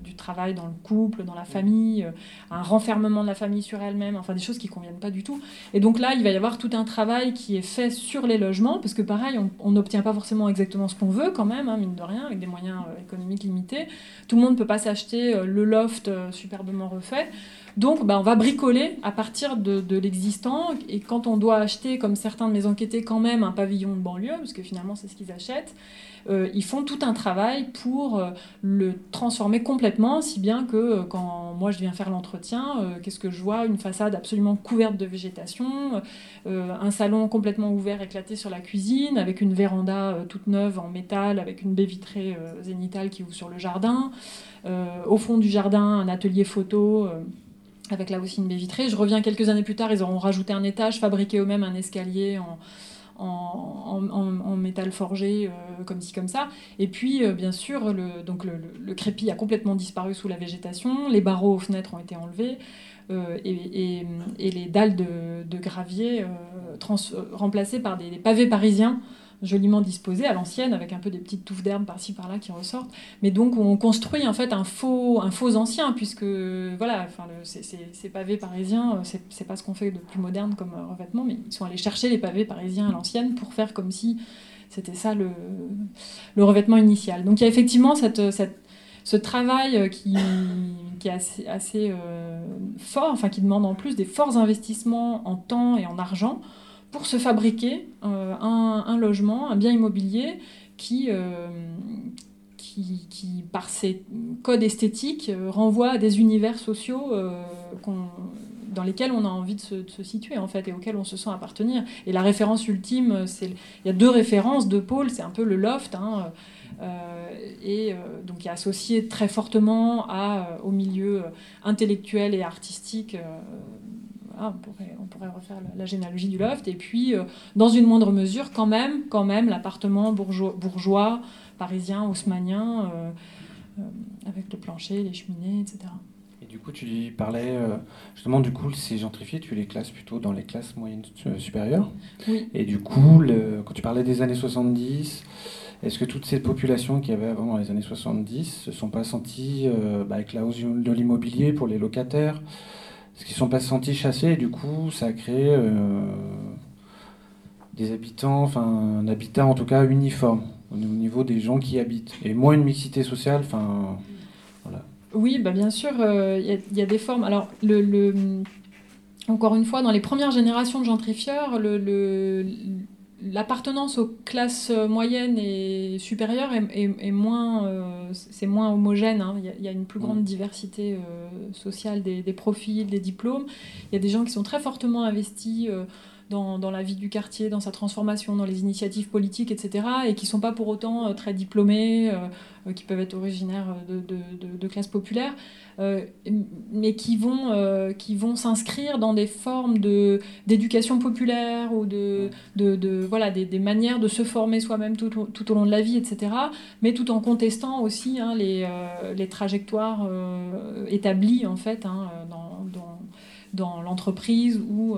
du travail dans le couple, dans la famille, euh, un renfermement de la famille sur elle-même, enfin des choses qui ne conviennent pas du tout. Et donc là, il va y avoir tout un travail qui est fait sur les logements, parce que pareil, on n'obtient pas forcément exactement ce qu'on veut quand même, hein, mine de rien, avec des moyens économiques limités. Tout le monde ne peut pas s'acheter le loft superbement refait. Donc, bah, on va bricoler à partir de, l'existant. Et quand on doit acheter, comme certains de mes enquêtés, quand même un pavillon de banlieue, parce que finalement c'est ce qu'ils achètent, euh, ils font tout un travail pour euh, le transformer complètement, si bien que euh, quand moi je viens faire l'entretien, qu'est-ce que je vois? Une façade absolument couverte de végétation, un salon complètement ouvert, éclaté sur la cuisine, avec une véranda toute neuve en métal, avec une baie vitrée zénitale qui ouvre sur le jardin. au fond du jardin, un atelier photo avec là aussi une baie vitrée. Je reviens quelques années plus tard, ils auront rajouté un étage, fabriqué eux-mêmes un escalier en, en, métal forgé, euh, comme ci, comme ça. Et puis, euh, bien sûr, le, donc le, crépi a complètement disparu sous la végétation, les barreaux aux fenêtres ont été enlevés, euh, et, les dalles de, gravier remplacées par des pavés parisiens joliment disposé à l'ancienne, avec un peu des petites touffes d'herbe par-ci par-là qui ressortent. Mais donc on construit en fait un faux, un faux ancien, puisque voilà, enfin, ces, pavés parisiens, euh, c'est pas ce qu'on fait de plus moderne comme euh, revêtement, mais ils sont allés chercher les pavés parisiens à l'ancienne pour faire comme si c'était ça le, le, revêtement initial. Donc il y a effectivement cette, cette ce travail euh, qui, qui est assez fort, enfin qui demande en plus des forts investissements en temps et en argent pour se fabriquer euh, un, logement, un bien immobilier qui, euh, qui, qui, par ses codes esthétiques, euh, renvoie à des univers sociaux dans lesquels on a envie de se, situer en fait et auxquels on se sent appartenir. Et la référence ultime, c'est il y a deux références, deux pôles, c'est un peu le loft. Hein, et donc est associé très fortement à, au milieu intellectuel et artistique on, pourrait, on, pourrait, refaire la, généalogie du loft. Et puis, euh, dans une moindre mesure, quand même, quand même l'appartement bourgeois, bourgeois, parisien, haussmanien, euh, euh, avec le plancher, les cheminées, etc. Et du coup, tu parlais, justement, du coup, ces gentrifiés, tu les classes plutôt dans les classes moyennes supérieures. Oui. Et du coup, quand tu parlais des années 70, est-ce que toutes ces populations qui avaient avant dans les années 70 se sont pas senties, bah, avec la hausse de l'immobilier pour les locataires, parce qu'ils ne sont pas sentis chassés et du coup ça a créé euh, des habitants, enfin un habitat en tout cas uniforme au niveau des gens qui habitent et moins une mixité sociale, enfin voilà. Oui, bah bien sûr, euh, il y, a des formes. Alors le, encore une fois, dans les premières générations de gentrifieurs, le, l'appartenance aux classes moyennes et supérieures est, moins, euh, c'est moins homogène. Hein. Il, y a, une plus grande mm. diversité euh, sociale des, profils, des diplômes. Il y a des gens qui sont très fortement investis euh, dans, dans, la vie du quartier, dans sa transformation, dans les initiatives politiques, etc., et qui ne sont pas pour autant très diplômés, qui peuvent être originaires de, de, de classes populaires, mais qui vont, qui vont s'inscrire dans des formes d'éducation populaire ou de, de, voilà, des, des, manières de se former soi-même tout, tout, au long de la vie, etc., mais tout en contestant aussi hein, les, les trajectoires établies en fait hein, dans, dans, dans l'entreprise ou,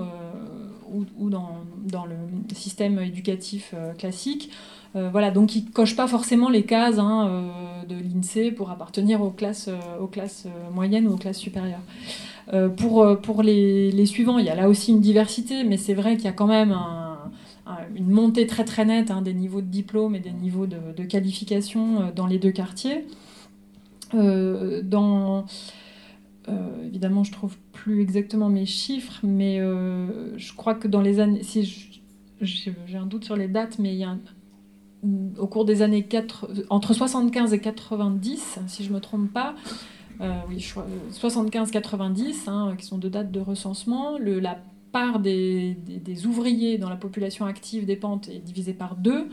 ou, dans, dans, le système éducatif classique. Euh, voilà, donc ils ne cochent pas forcément les cases hein, euh, de l'INSEE pour appartenir aux classes, euh, aux classes moyennes ou aux classes supérieures. pour pour les, les, suivants, il y a là aussi une diversité, mais c'est vrai qu'il y a quand même une montée très très nette hein, des niveaux de diplôme et des niveaux de, de qualification dans les deux quartiers. dans, évidemment, je trouve plus exactement mes chiffres, mais je crois que dans les années, si j'ai un doute sur les dates, mais il y a au cours des années 4, entre 75 et 90, si je ne me trompe pas, euh, oui, 75-90, hein, qui sont deux dates de recensement, le, la part des, ouvriers dans la population active des pentes est divisée par deux,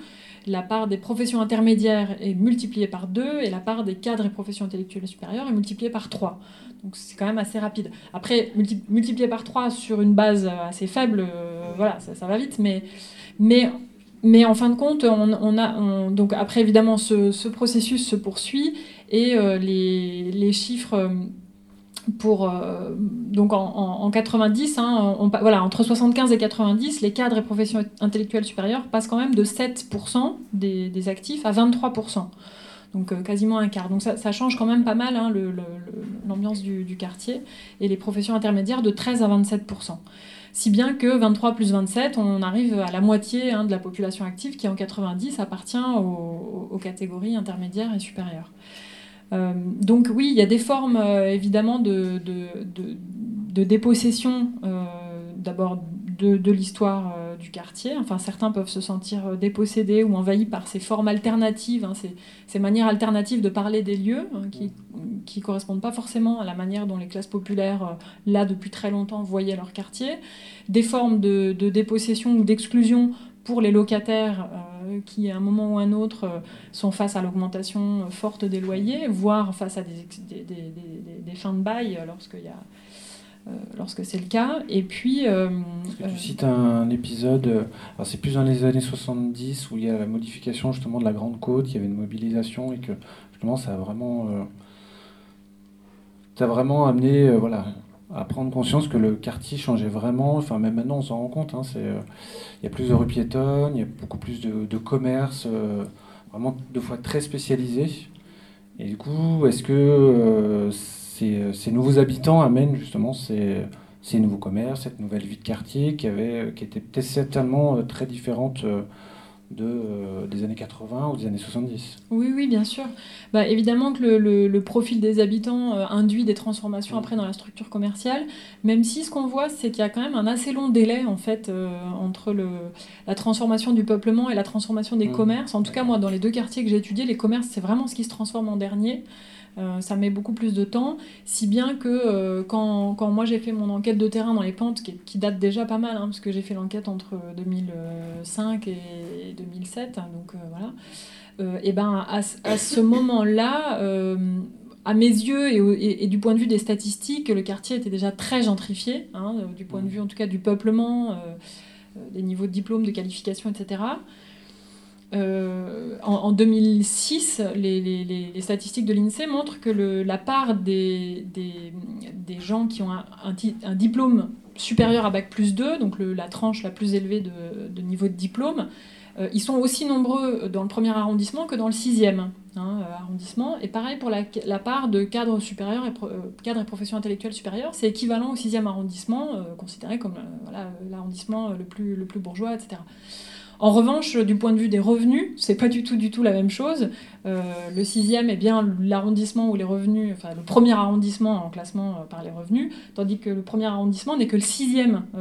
la part des professions intermédiaires est multipliée par deux, et la part des cadres et professions intellectuelles supérieures est multipliée par trois. Donc c'est quand même assez rapide. Après, multiplié par trois sur une base assez faible, euh, voilà, ça, va vite, mais, mais en fin de compte, on, a, donc après évidemment ce, processus se poursuit et euh, les, chiffres euh, euh, donc en, 90, hein, entre 75 et 90, les cadres et professions intellectuelles supérieures passent quand même de 7% des, actifs à 23%. Donc quasiment un quart. Donc ça, change quand même pas mal hein, l'ambiance du, quartier. Et les professions intermédiaires de 13 à 27% si bien que 23 plus 27, on arrive à la moitié hein, de la population active qui en 90 appartient aux, catégories intermédiaires et supérieures. Euh, donc oui, il y a des formes euh, évidemment de, de, dépossession, euh, d'abord de, l'histoire du quartier. Enfin, certains peuvent se sentir dépossédés ou envahis par ces formes alternatives, hein, ces, manières alternatives de parler des lieux hein, qui qui correspondent pas forcément à la manière dont les classes populaires, là depuis très longtemps, voyaient leur quartier. Des formes de, dépossession ou d'exclusion pour les locataires qui, à un moment ou à un autre, sont face à l'augmentation forte des loyers, voire face à des, des, des, des fins de bail lorsqu'il y a euh, lorsque c'est le cas. Et puis. Euh, tu euh, cites un, épisode, c'est plus dans les années 70 où il y a la modification justement de la Grande Côte, il y avait une mobilisation et que justement ça a vraiment. ça a vraiment amené voilà, à prendre conscience que le quartier changeait vraiment. Enfin, même maintenant, on s'en rend compte. Hein, il y a plus de rues piétonnes, il y a beaucoup plus de, commerces, vraiment deux fois très spécialisés. Et du coup, est-ce que euh, ces, nouveaux habitants amènent justement ces, nouveaux commerces, cette nouvelle vie de quartier qui, avait, qui était certainement euh, très différente euh, de, des années 80 ou des années 70. Oui, oui, bien sûr. Bah, évidemment que le, profil des habitants induit des transformations après dans la structure commerciale, même si ce qu'on voit, c'est qu'il y a quand même un assez long délai en fait entre le, la transformation du peuplement et la transformation des mmh. commerces. En tout cas, moi, dans les deux quartiers que j'ai étudiés, les commerces, c'est vraiment ce qui se transforme en dernier. Euh, ça met beaucoup plus de temps, si bien que euh, quand, quand, moi j'ai fait mon enquête de terrain dans les pentes, qui, date déjà pas mal, hein, parce que j'ai fait l'enquête entre 2005 et 2007, hein, donc euh, voilà, et ben à, à ce moment-là, à mes yeux et, et, du point de vue des statistiques, le quartier était déjà très gentrifié, hein, du point de vue en tout cas du peuplement, des niveaux de diplôme, de qualification, etc. Euh, en, 2006, les, statistiques de l'INSEE montrent que la part des, gens qui ont un, diplôme supérieur à Bac plus 2, donc la tranche la plus élevée de, niveau de diplôme, euh, ils sont aussi nombreux dans le premier arrondissement que dans le sixième hein, euh, arrondissement. Et pareil pour la, part de cadres supérieurs et, cadres et professions intellectuelles supérieures, c'est équivalent au sixième arrondissement, considéré comme l'arrondissement le plus bourgeois, etc. En revanche, du point de vue des revenus, c'est pas du tout du tout la même chose. Euh, le sixième est bien l'arrondissement où les revenus, enfin le premier arrondissement en classement euh, par les revenus, tandis que le premier arrondissement n'est que le sixième euh,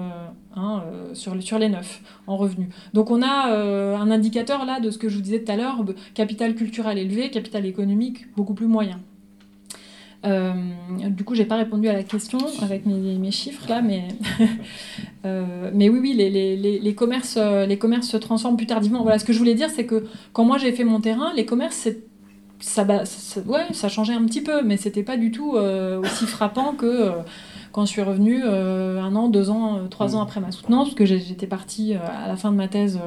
hein, sur, sur, les neuf en revenus. Donc on a un indicateur là de ce que je vous disais tout à l'heure, capital culturel élevé, capital économique beaucoup plus moyen. Euh, du coup, j'ai pas répondu à la question avec mes, mes chiffres là, mais, euh, mais oui, oui, les, les, les, commerces, les commerces se transforment plus tardivement. Voilà, ce que je voulais dire, c'est que quand moi j'ai fait mon terrain, les commerces, ça, ça, ouais, ça changeait un petit peu, mais c'était pas du tout aussi frappant que quand je suis revenue un an, deux ans, trois ans mmh. après ma soutenance, parce que j'étais partie à la fin de ma thèse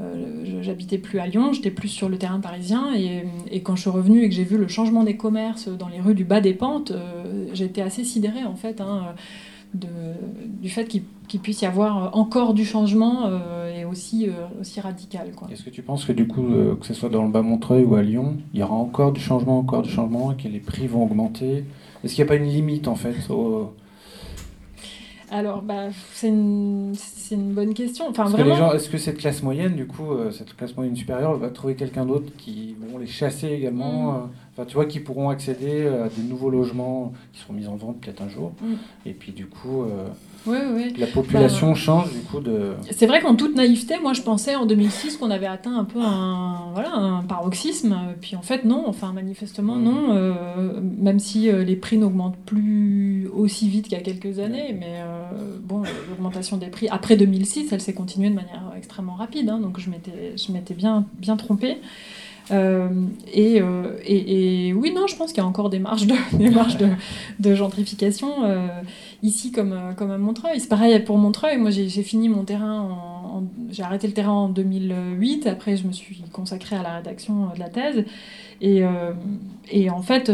euh, j'habitais plus à Lyon, j'étais plus sur le terrain parisien. Et, quand je suis revenue et que j'ai vu le changement des commerces dans les rues du bas des pentes, euh, j'étais assez sidérée en fait. Hein, de, du fait qu'il puisse y avoir encore du changement euh, et aussi, aussi radical. Est-ce que tu penses que du coup, que ce soit dans le bas Montreuil ou à Lyon, il y aura encore du changement, encore du changement, et que les prix vont augmenter? Est-ce qu'il n'y a pas une limite en fait alors, bah, c'est une, une, bonne question. Enfin, est-ce que cette classe moyenne, du coup, euh, cette classe moyenne supérieure, va trouver quelqu'un d'autre qui vont les chasser également mm. euh, Enfin, tu vois, qui pourront accéder à des nouveaux logements qui seront mis en vente peut-être un jour. Mm. Et puis, du coup, euh, la population bah, change, du coup, de... C'est vrai qu'en toute naïveté, moi, je pensais en 2006 qu'on avait atteint un peu un, voilà, un paroxysme. Puis, en fait, non. Enfin, manifestement, non. Euh, même si euh, les prix n'augmentent plus aussi vite qu'il y a quelques années. Mais bon, l'augmentation des prix après 2006, elle s'est continuée de manière extrêmement rapide. Hein, donc, je m'étais bien, bien trompée. Euh, euh, et, et, oui, non, je pense qu'il y a encore des marges de, des marges de, de gentrification euh, ici comme, comme à Montreuil. C'est pareil pour Montreuil. Moi, j'ai fini mon terrain, en, j'ai arrêté le terrain en 2008. Après, je me suis consacrée à la rédaction de la thèse. Et, et en fait,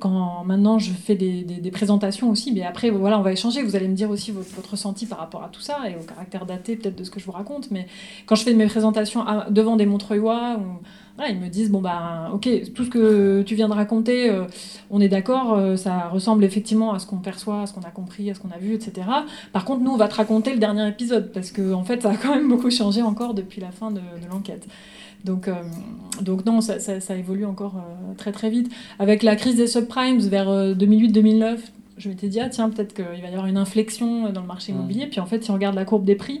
quand maintenant je fais des, des, présentations aussi, mais après, voilà, on va échanger. Vous allez me dire aussi votre, votre ressenti par rapport à tout ça et au caractère daté peut-être de ce que je vous raconte. Mais quand je fais mes présentations devant des Montreuillois, ou, ils me disent bon bah ok tout ce que tu viens de raconter euh, on est d'accord euh, ça ressemble effectivement à ce qu'on perçoit à ce qu'on a compris à ce qu'on a vu etc par contre nous on va te raconter le dernier épisode parce que en fait ça a quand même beaucoup changé encore depuis la fin de, l'enquête donc, euh, donc non, ça, ça, évolue encore très très vite. Avec la crise des subprimes vers 2008-2009, je m'étais dit, ah tiens, peut-être qu'il va y avoir une inflexion dans le marché mmh. immobilier. Puis en fait, si on regarde la courbe des prix,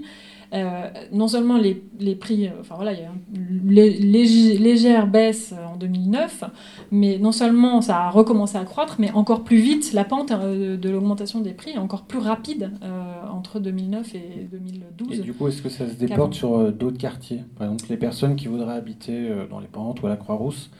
non seulement les, les, prix, euh, enfin voilà, il y a une légère baisse en 2009, mais non seulement ça a recommencé à croître, mais encore plus vite, la pente euh, de l'augmentation des prix est encore plus rapide entre 2009 et 2012. Et du coup, est-ce que ça se déporte sur d'autres quartiers? Par exemple, les personnes qui voudraient habiter dans les Pentes ou à la Croix-Rousse,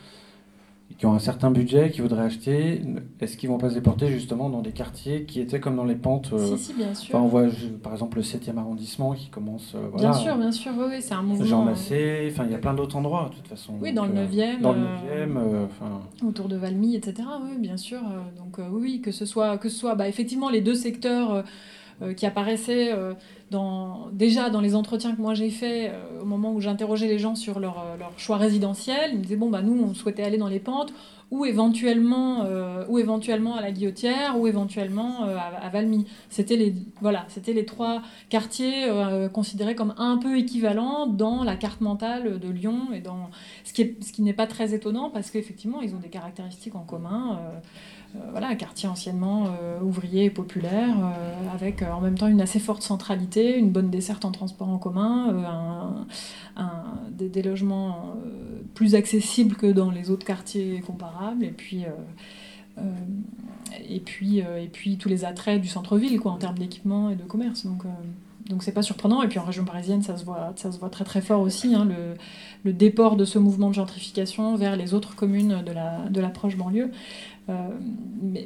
qui ont un certain budget, qui voudraient acheter, est-ce qu'ils vont pas se déporter justement dans des quartiers qui étaient comme dans les pentes euh, Si, si, bien sûr. on voit par exemple le 7e arrondissement qui commence. Euh, bien sûr, bien sûr, oui, c'est un mouvement. Jean Massé, enfin il y a plein d'autres endroits de toute façon. Oui, dans le 9e. Euh, dans le 9e, Autour de Valmy, etc. Oui, bien sûr. donc oui, que ce soit, que ce soit bah, effectivement les deux secteurs qui apparaissaient dans, déjà dans les entretiens que moi j'ai faits, euh, au moment où j'interrogeais les gens sur leur, euh, leur, choix résidentiel, ils me disaient bon bah nous on souhaitait aller dans les pentes ou éventuellement euh, ou éventuellement à la Guillotière ou éventuellement à, Valmy. C'était les voilà, c'était les trois quartiers considérés comme un peu équivalents dans la carte mentale de Lyon et dans ce qui est, ce qui n'est pas très étonnant parce qu'effectivement ils ont des caractéristiques en commun. Euh, voilà, un quartier anciennement euh, ouvrier et populaire, euh, avec en même temps une assez forte centralité, une bonne desserte en transport en commun, des, logements plus accessibles que dans les autres quartiers comparables, et puis et tous les attraits du centre-ville quoi, en termes d'équipement et de commerce. Donc, donc c'est pas surprenant. Et puis en région parisienne, ça se voit, ça se voit très très fort aussi, hein, le, déport de ce mouvement de gentrification vers les autres communes de la, de la proche banlieue. Euh,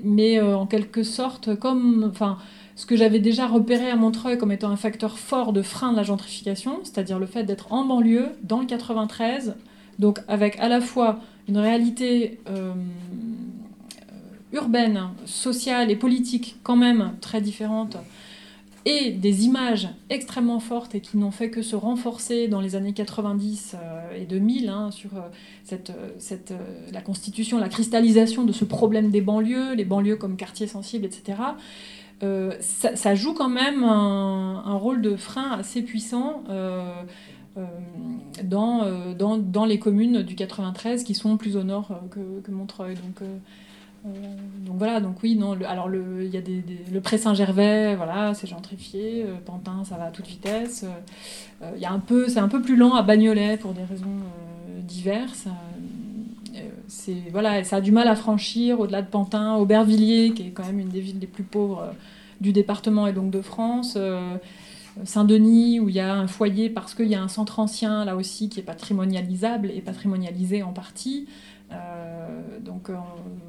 mais, euh, en quelque sorte, comme, enfin, ce que j'avais déjà repéré à Montreuil comme étant un facteur fort de frein de la gentrification, c'est-à-dire le fait d'être en banlieue, dans le 93, donc avec à la fois une réalité euh, urbaine, sociale et politique quand même très différente et des images extrêmement fortes et qui n'ont fait que se renforcer dans les années 90 euh, et 2000 hein, sur euh, cette, euh, la constitution, la cristallisation de ce problème des banlieues, les banlieues comme quartiers sensibles, etc. Ça, joue quand même un, rôle de frein assez puissant dans, dans, dans, les communes du 93 qui sont plus au nord que, que Montreuil. Donc, donc voilà, donc oui, non, alors il y a des, le Pré Saint-Gervais, voilà, c'est gentrifié, euh, Pantin, ça va à toute vitesse. Euh, a un peu, c'est un peu plus lent à Bagnolet pour des raisons diverses. c'est voilà, ça a du mal à franchir au-delà de Pantin, Aubervilliers, qui est quand même une des villes les plus pauvres du département et donc de France. Saint-Denis, où il y a un foyer parce qu'il y a un centre ancien, là aussi, qui est patrimonialisable et patrimonialisé en partie. Euh, donc euh,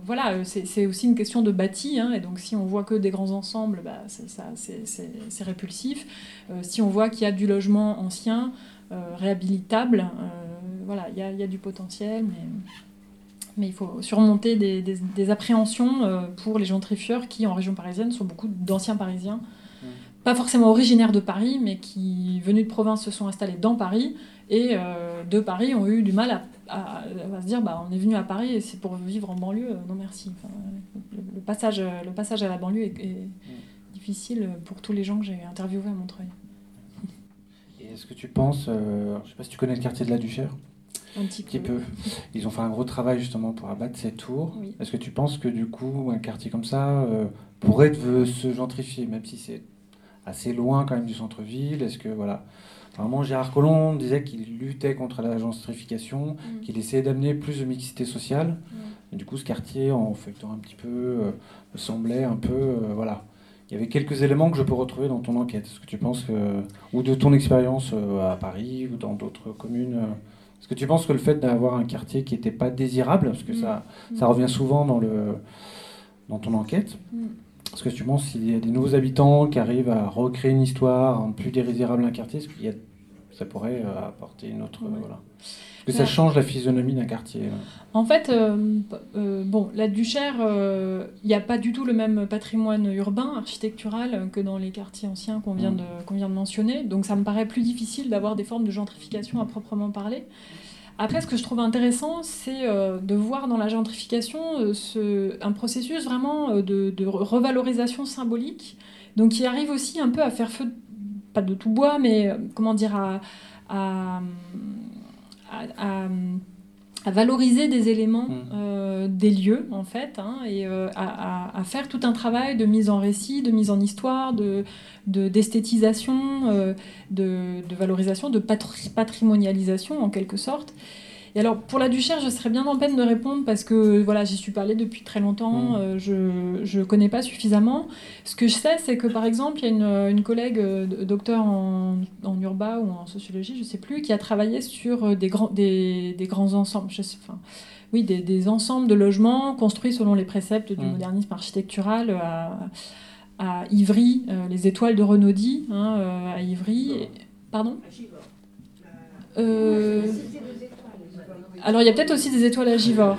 voilà, c'est aussi une question de bâti, hein, et donc si on voit que des grands ensembles, bah, c'est répulsif. Euh, si on voit qu'il y a du logement ancien, réhabilitable, voilà, il y, y, a du potentiel, mais, mais il faut surmonter des, des, appréhensions pour les gentrifieurs qui, en région parisienne, sont beaucoup d'anciens parisiens. Pas forcément originaires de Paris, mais qui, venus de province, se sont installés dans Paris, et de Paris ont eu du mal à, se dire bah, on est venu à Paris et c'est pour vivre en banlieue, euh, non merci. le, passage, le passage à la banlieue est, difficile pour tous les gens que j'ai interviewés à Montreuil. Et est-ce que tu penses, euh, je ne sais pas si tu connais le quartier de la Duchère un petit, peu. Ils ont fait un gros travail justement pour abattre ces tours. Est-ce que tu penses que du coup, un quartier comme ça pourrait se gentrifier, même si c'est assez loin quand même du centre-ville? Est-ce que voilà Vraiment, Gérard Collomb disait qu'il luttait contre la gentrification, mm. qu'il essayait d'amener plus de mixité sociale. Mm. Et du coup, ce quartier, en feuilletant un petit peu, euh, me semblait un peu. Euh, voilà. Il y avait quelques éléments que je peux retrouver dans ton enquête. Est-ce que tu penses que. ou de ton expérience euh, à Paris ou dans d'autres communes Est-ce que tu penses que le fait d'avoir un quartier qui n'était pas désirable, parce que mm. ça, ça revient souvent dans, le, dans ton enquête, est-ce que tu penses s'il y a des nouveaux habitants qui arrivent à recréer une histoire un plus désirable d'un quartier, est-ce qu'il y a, ça pourrait euh, apporter une autre. voilà. Est-ce que ça change la physionomie d'un quartier euh En fait, euh, bon, la Duchère, il n'y a pas du tout le même patrimoine urbain, architectural, que dans les quartiers anciens qu'on vient, mmh. de, vient de mentionner. Donc ça me paraît plus difficile d'avoir des formes de gentrification à proprement parler. Après, ce que je trouve intéressant, c'est euh, de voir dans la gentrification euh, un processus vraiment euh, de, revalorisation symbolique, donc qui arrive aussi un peu à faire feu, pas de tout bois, mais comment dire, à à valoriser des éléments mmh. euh, des lieux, en fait, hein, et euh, à, faire tout un travail de mise en récit, de mise en histoire, de, d'esthétisation, euh, de, de, valorisation, de patrimonialisation, en quelque sorte. Et alors, pour la Duchère, je serais bien en peine de répondre parce que voilà, j'y suis parlé depuis très longtemps, mm. euh, je ne connais pas suffisamment. Ce que je sais, c'est que par exemple, il y a une, une collègue euh, docteur en, en, urba ou en sociologie, je ne sais plus, qui a travaillé sur euh, des grands, des, des grands ensembles. Je sais, enfin, oui, des, des, ensembles de logements construits selon les préceptes du mm. modernisme architectural à, à Ivry, les étoiles de Renaudie, hein, à Ivry. Pardon euh, alors il y a peut-être aussi des étoiles à Givor.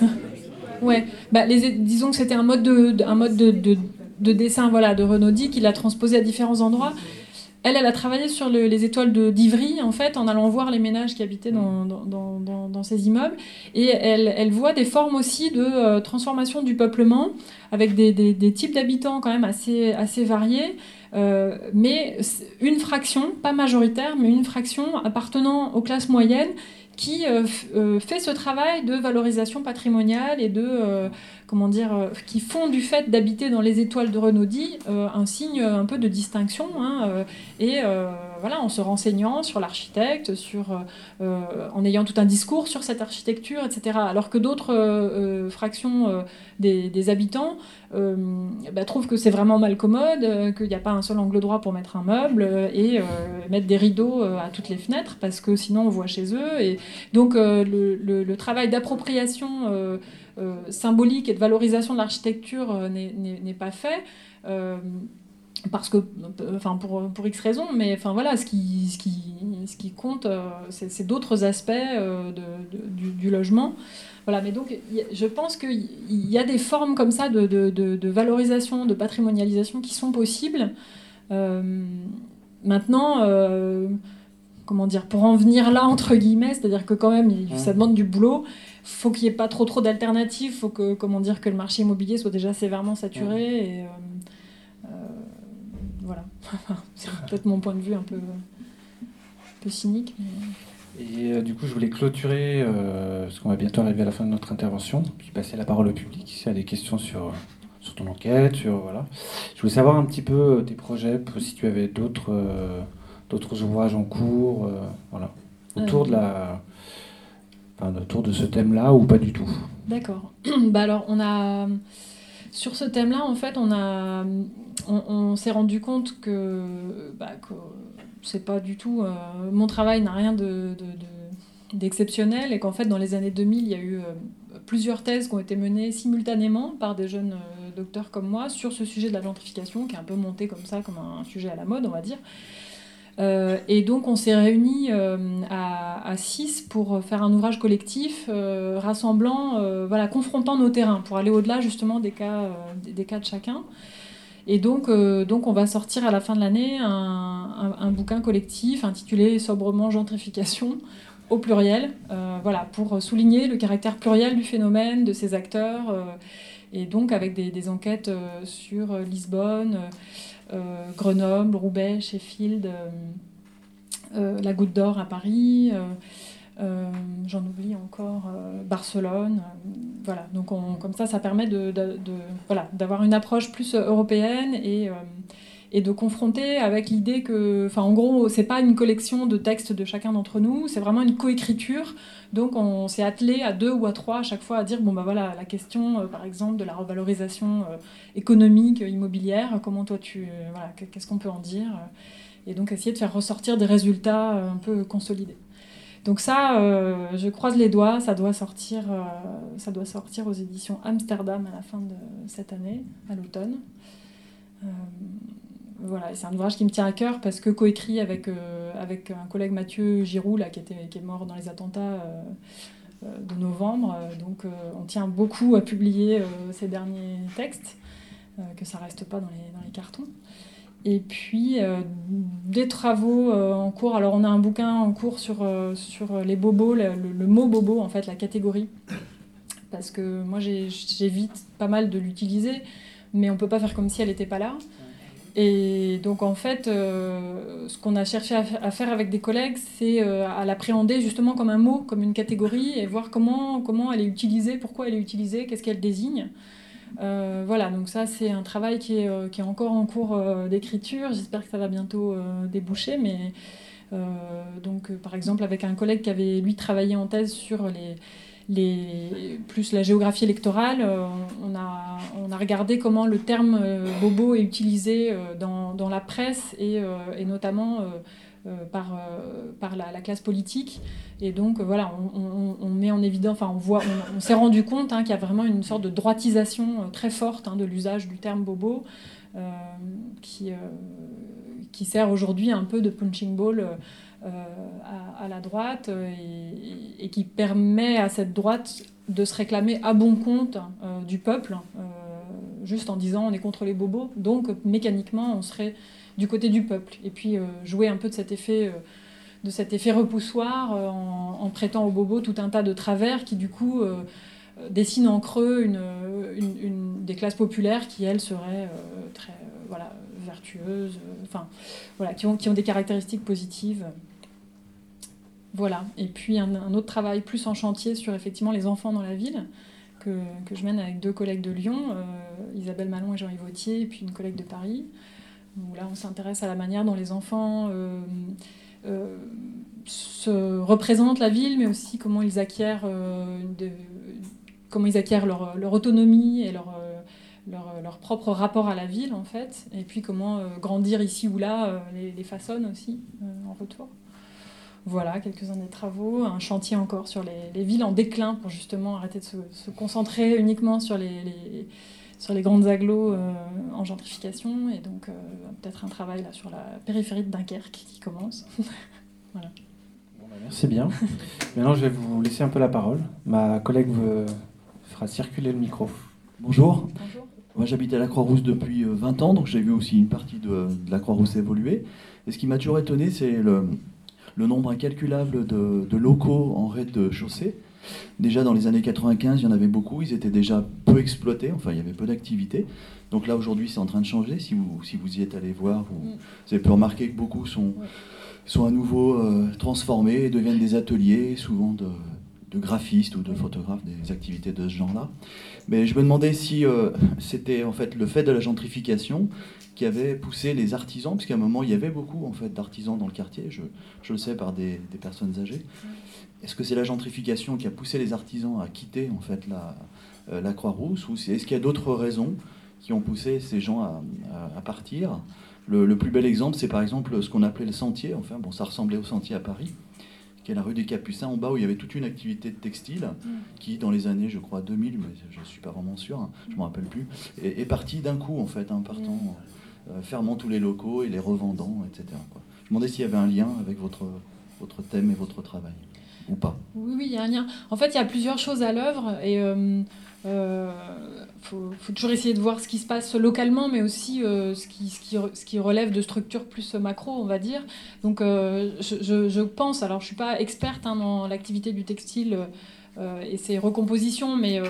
ouais, bah, les, disons que c'était un mode de, un mode de, de, dessin voilà, de Renaudie qu'il a transposé à différents endroits. Elle, elle a travaillé sur les étoiles d'Ivry, en fait, en allant voir les ménages qui habitaient dans, dans, dans, ces immeubles. Et elle, elle, voit des formes aussi de euh, transformation du peuplement, avec des, des, des types d'habitants quand même assez, assez variés. Euh, mais une fraction, pas majoritaire, mais une fraction appartenant aux classes moyennes qui euh, euh, fait ce travail de valorisation patrimoniale et de, euh, comment dire, qui font du fait d'habiter dans les étoiles de Renaudie un signe un peu de distinction. Hein, et voilà, en se renseignant sur l'architecte, sur, en ayant tout un discours sur cette architecture, etc. Alors que d'autres fractions des, habitants bah, trouvent que c'est vraiment mal commode, qu'il n'y a pas un seul angle droit pour mettre un meuble et mettre des rideaux à toutes les fenêtres parce que sinon on voit chez eux. Et, donc euh, le, travail d'appropriation euh, euh, symbolique et de valorisation de l'architecture n'est pas fait parce que, enfin pour, pour X raisons, mais enfin voilà, ce qui, ce qui, ce qui compte, c'est d'autres aspects du, logement. Voilà, mais donc je pense qu'il y a des formes comme ça de, de, valorisation, de patrimonialisation qui sont possibles. maintenant, comment dire, pour en venir là, entre guillemets, c'est-à-dire que quand même, ça demande du boulot, faut qu'il n'y ait pas trop trop d'alternatives, faut que, comment dire, que le marché immobilier soit déjà sévèrement saturé, et euh, euh, voilà. C'est peut-être mon point de vue un peu, peu cynique. Et euh, du coup, je voulais clôturer, parce qu'on va bientôt arriver à la fin de notre intervention, puis passer la parole au public, s'il y a des questions sur sur ton enquête, sur voilà. Je voulais savoir un petit peu tes projets, si tu avais d'autres d'autres ouvrages en cours, voilà, autour de la autour de ce thème-là ou pas du tout? D'accord. bah alors, on a. Sur ce thème-là, en fait, on, a, on, s'est rendu compte que, bah, c'est pas du tout. Euh, mon travail n'a rien de, d'exceptionnel et qu'en fait, dans les années 2000, il y a eu euh, plusieurs thèses qui ont été menées simultanément par des jeunes euh, docteurs comme moi sur ce sujet de la gentrification qui est un peu monté comme ça, comme un sujet à la mode, on va dire. Euh, et donc on s'est réunis euh, à, 6 pour faire un ouvrage collectif euh, rassemblant, voilà, confrontant nos terrains pour aller au-delà justement des cas, cas de chacun. Et donc, donc on va sortir à la fin de l'année un, un, bouquin collectif intitulé sobrement Gentrification au pluriel, voilà, pour souligner le caractère pluriel du phénomène, de ses acteurs, et donc avec des enquêtes sur Lisbonne. Euh, Grenoble, Roubaix, Sheffield, euh, euh, la Goutte d'Or à Paris. j'en oublie encore, Barcelone. voilà, donc comme ça, ça permet de, d'avoir une approche plus européenne et, et de confronter avec l'idée que, enfin, en gros, c'est pas une collection de textes de chacun d'entre nous, c'est vraiment une coécriture. Donc, on s'est attelé à deux ou à trois à chaque fois à dire bon, bah voilà, la question, euh, par exemple, de la revalorisation euh, économique, immobilière, comment toi tu. Euh, voilà, qu'est-ce qu'on peut en dire Et donc, essayer de faire ressortir des résultats un peu consolidés. Donc ça, je croise les doigts, ça doit sortir, ça doit sortir aux éditions Amsterdam à la fin de cette année, à l'automne voilà, c'est un ouvrage qui me tient à cœur parce que coécrit avec, euh, avec un collègue Mathieu Giroux, qui, est mort dans les attentats euh, euh, de novembre. Donc on tient beaucoup à publier ces derniers textes, que ça reste pas dans les, cartons. Et puis des travaux en cours. Alors on a un bouquin en cours sur, les bobos, le, mot bobo, en fait, la catégorie. Parce que moi j'évite pas mal de l'utiliser, mais on peut pas faire comme si elle n'était pas là. Et donc en fait, euh, ce qu'on a cherché à, faire avec des collègues, c'est euh, à l'appréhender justement comme un mot, comme une catégorie, et voir comment, comment elle est utilisée, pourquoi elle est utilisée, qu'est-ce qu'elle désigne. Euh, voilà, donc ça c'est un travail qui est, qui est encore en cours d'écriture. J'espère que ça va bientôt déboucher, mais donc par exemple avec un collègue qui avait lui travaillé en thèse sur les plus la géographie électorale, euh, on, a, on, a, regardé comment le terme euh, bobo est utilisé euh, dans, dans la presse et, et notamment par, par la, classe politique. Et donc, voilà, on, on, met en évidence, enfin, on, voit, on, s'est rendu compte hein, qu'il y a vraiment une sorte de droitisation très forte hein, de l'usage du terme bobo qui, qui sert aujourd'hui un peu de punching ball à, la droite euh, et, qui permet à cette droite de se réclamer à bon compte euh, du peuple, juste en disant on est contre les bobos, donc mécaniquement on serait du côté du peuple. Et puis jouer un peu de cet effet de cet effet repoussoir en, prêtant aux bobos tout un tas de travers qui du coup dessinent en creux une, des classes populaires qui elles seraient très voilà vertueuses, enfin voilà qui ont, qui ont des caractéristiques positives. Voilà. Et puis un, autre travail plus en chantier sur effectivement les enfants dans la ville, que, que je mène avec deux collègues de Lyon, euh, Isabelle Malon et Jean-Yves Vautier, et puis une collègue de Paris. Où là, on s'intéresse à la manière dont les enfants euh, euh, se représentent la ville, mais aussi comment ils acquièrent, comment ils acquièrent leur, leur autonomie et leur, leur, leur, propre rapport à la ville, en fait, et puis comment grandir ici ou là les façonne aussi en retour. Voilà, quelques-uns des travaux, un chantier encore sur les, villes en déclin pour justement arrêter de se, concentrer uniquement sur les, sur les grandes agglos euh, en gentrification et donc euh, peut-être un travail là sur la périphérie de Dunkerque qui commence. voilà. Bah, merci bien. Maintenant, je vais vous laisser un peu la parole. Ma collègue fera circuler le micro. Bonjour. Bonjour. Moi, j'habite à la Croix-Rousse depuis 20 euh, ans, donc j'ai vu aussi une partie de, de la Croix-Rousse évoluer. Et ce qui m'a toujours étonné, c'est le, le nombre incalculable de, locaux en raid de chaussée. Déjà dans les années 95, il y en avait beaucoup, ils étaient déjà peu exploités, enfin il y avait peu d'activité. Donc là aujourd'hui c'est en train de changer, si vous, si vous y êtes allé voir, vous, mm. avez pu remarquer que beaucoup sont, sont à nouveau euh, transformés et deviennent des ateliers, souvent de, de graphistes ou de photographes, des activités de ce genre-là. Mais je me demandais si c'était en fait le fait de la gentrification qui avait poussé les artisans, puisqu'à un moment il y avait beaucoup en fait d'artisans dans le quartier, je, je le sais par des, des personnes âgées. Est-ce que c'est la gentrification qui a poussé les artisans à quitter en fait la, la Croix-Rousse, ou est-ce qu'il y a d'autres raisons qui ont poussé ces gens à, à, partir? Le, le, plus bel exemple, c'est par exemple ce qu'on appelait le sentier, enfin bon, ça ressemblait au sentier à Paris, qui est la rue des Capucins, en bas où il y avait toute une activité de textile, mm. qui dans les années, je crois, 2000, mais je ne suis pas vraiment sûr, hein, je ne me rappelle plus, est, est partie d'un coup en fait, hein, partant. Mm. Euh, fermant tous les locaux et les revendant, etc. Je me demandais s'il y avait un lien avec votre, votre thème et votre travail, ou pas. Oui, oui, il y a un lien. En fait, il y a plusieurs choses à l'œuvre, et euh, euh, faut, toujours essayer de voir ce qui se passe localement, mais aussi euh, ce, qui, ce, qui, ce, qui, relève de structures plus macro, on va dire. Donc, je, je, pense, alors je ne suis pas experte hein, dans l'activité du textile et ses recompositions, mais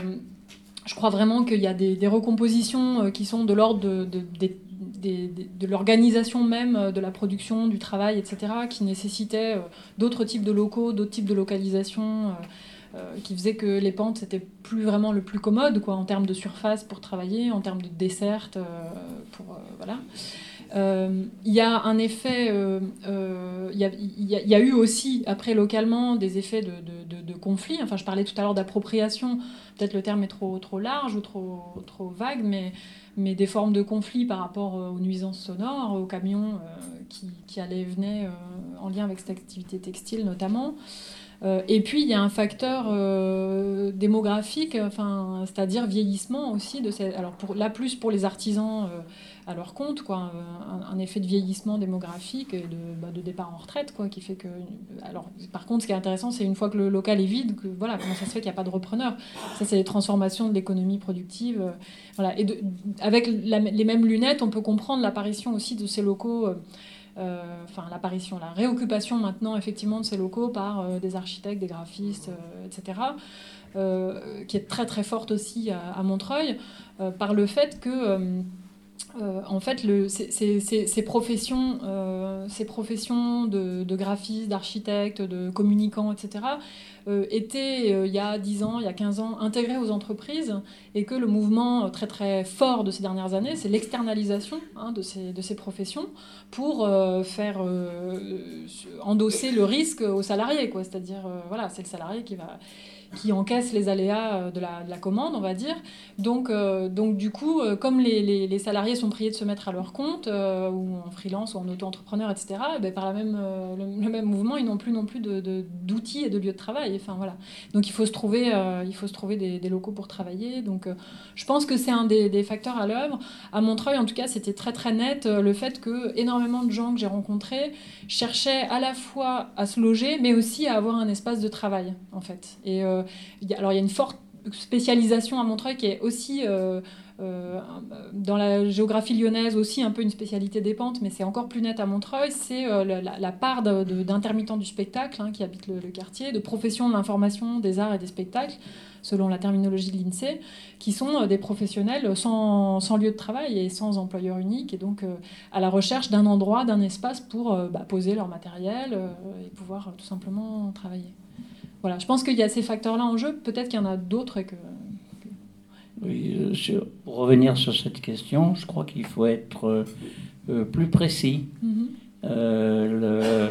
je crois vraiment qu'il y a des, recompositions qui sont de l'ordre de, des de l'organisation même euh, de la production, du travail, etc., qui nécessitait euh, d'autres types de locaux, d'autres types de localisation, euh, qui faisait que les pentes, c'était plus vraiment le plus commode, quoi, en termes de surface pour travailler, en termes de desserte, pour, voilà. Il y a un effet, il y, y, a eu aussi, après localement, des effets de, de, de, conflit. Enfin, je parlais tout à l'heure d'appropriation, peut-être le terme est trop, trop large ou trop, trop vague, mais mais des formes de conflit par rapport euh, aux nuisances sonores, aux camions euh, qui, qui, allaient et venaient euh, en lien avec cette activité textile notamment. et puis il y a un facteur démographique, enfin, c'est-à-dire vieillissement aussi de ces, alors pour, là plus pour les artisans à leur compte, quoi, un, un, effet de vieillissement démographique et de, bah, de, départ en retraite, quoi, qui fait que. Alors, par contre, ce qui est intéressant, c'est une fois que le local est vide, que voilà, comment ça se fait qu'il n'y a pas de repreneur. Ça, c'est les transformations de l'économie productive, euh, voilà. Et avec les mêmes lunettes, on peut comprendre l'apparition aussi de ces locaux. Euh, enfin, l'apparition, la réoccupation maintenant effectivement de ces locaux par euh, des architectes, des graphistes, euh, etc. qui est très très forte aussi à Montreuil, par le fait que euh, en fait, le, ces, ces, professions, euh, ces professions de, de graphistes, d'architectes, de communicants, etc., euh, étaient, il y a 10 ans, il y a 15 ans, intégrées aux entreprises, et que le mouvement très très fort de ces dernières années, c'est l'externalisation hein, de, ces, de ces professions pour faire endosser le risque aux salariés. C'est-à-dire, voilà, c'est le salarié qui va qui encaissent les aléas euh, de la, de la commande, on va dire. Donc, euh, donc du coup, euh, comme les, les, les, salariés sont priés de se mettre à leur compte, ou en freelance, ou en auto-entrepreneur, etc., et eh bien, par la même, le, même mouvement, ils n'ont plus non plus d'outils de, et de lieux de travail. Enfin, voilà. Donc il faut se trouver, il faut se trouver des, des, locaux pour travailler. Donc je pense que c'est un des, des, facteurs à l'œuvre. À Montreuil, en tout cas, c'était très très net le fait que énormément de gens que j'ai rencontrés cherchaient à la fois à se loger, mais aussi à avoir un espace de travail, en fait. Et a, alors il y a une forte spécialisation à Montreuil qui est aussi euh, euh, dans la géographie lyonnaise aussi un peu une spécialité des pentes, mais c'est encore plus net à Montreuil, c'est euh, la, part d'intermittents du spectacle hein, qui habitent le, quartier, de professions de l'information, des arts et des spectacles, selon la terminologie de l'INSEE, qui sont euh, des professionnels sans, lieu de travail et sans employeur unique, et donc euh, à la recherche d'un endroit, d'un espace pour euh, bah, poser leur matériel et pouvoir tout simplement travailler. Voilà, je pense qu'il y a ces facteurs-là en jeu. Peut-être qu'il y en a d'autres que. Oui, sur, pour revenir sur cette question, je crois qu'il faut être euh, plus précis. Mm -hmm. euh, le,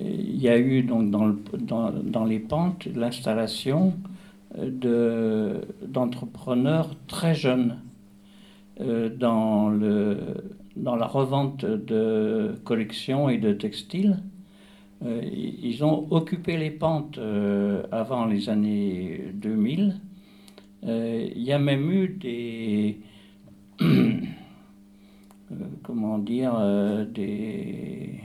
il y a eu donc dans, le, dans, dans les pentes l'installation d'entrepreneurs de, très jeunes euh, dans, le, dans la revente de collections et de textiles. Euh, ils ont occupé les pentes euh, avant les années 2000. Euh, il y a même eu des. comment dire Des.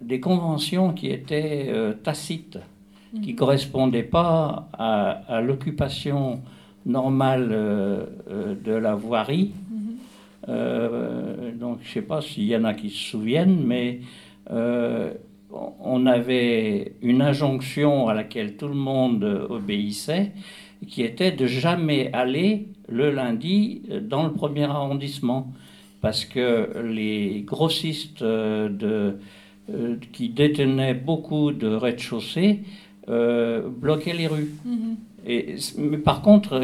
Des conventions qui étaient tacites, qui ne mhm. correspondaient pas à, à l'occupation normale de la voirie. -hmm. donc je ne sais pas s'il y en a qui se souviennent, mais on avait une injonction à laquelle tout le monde obéissait, qui était de jamais aller le lundi dans le premier arrondissement, parce que les grossistes de, euh, qui détenaient beaucoup de rez-de-chaussée bloquaient les rues. Mhm. Et, mais par contre,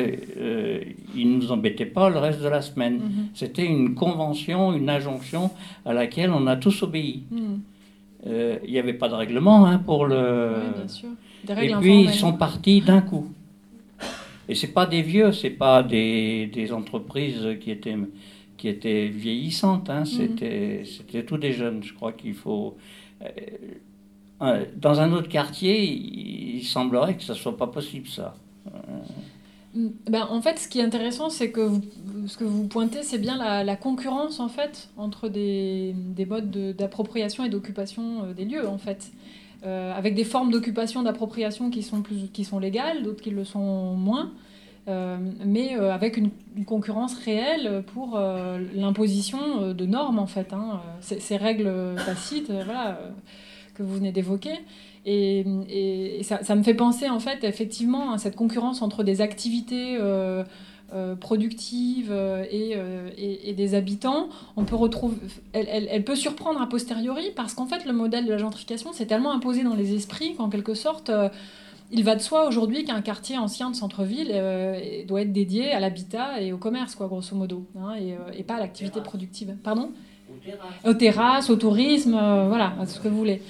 ils ne nous embêtaient pas le reste de la semaine. Mhm. C'était une convention, une injonction à laquelle on a tous obéi. Il n'y avait pas de règlement hein, pour le. bien sûr. et puis ils sont partis d'un coup. Et c'est pas des vieux, c'est pas des, des, entreprises qui étaient qui étaient vieillissantes. Hein. Mhm. C'était c'était tous des jeunes. Je crois qu'il faut. Euh, euh, dans un autre quartier, il, semblerait que ce soit pas possible ça. Mm, ben, en fait, ce qui est intéressant, c'est que vous, ce que vous pointez, c'est bien la, la, concurrence en fait entre des, des modes d'appropriation et d'occupation euh, des lieux en fait. Euh, avec des formes d'occupation, d'appropriation qui sont, plus, qui sont légales, d'autres qui le sont moins, euh, mais avec une, concurrence réelle pour l'imposition de normes, en fait, hein, ces, règles tacites voilà, que vous venez d'évoquer. Et, et, ça, ça, me fait penser, en fait, effectivement, à cette concurrence entre des activités euh, productive euh, euh, et, et, des habitants, on peut retrouver, elle, elle, peut surprendre a posteriori parce qu'en fait le modèle de la gentrification s'est tellement imposé dans les esprits qu'en quelque sorte il va de soi aujourd'hui qu'un quartier ancien de centre-ville doit être dédié à l'habitat et au commerce, quoi, grosso modo, hein, et, et, pas à l'activité productive. Pardon? Aux terrasses, au tourisme, voilà, à ce que vous voulez.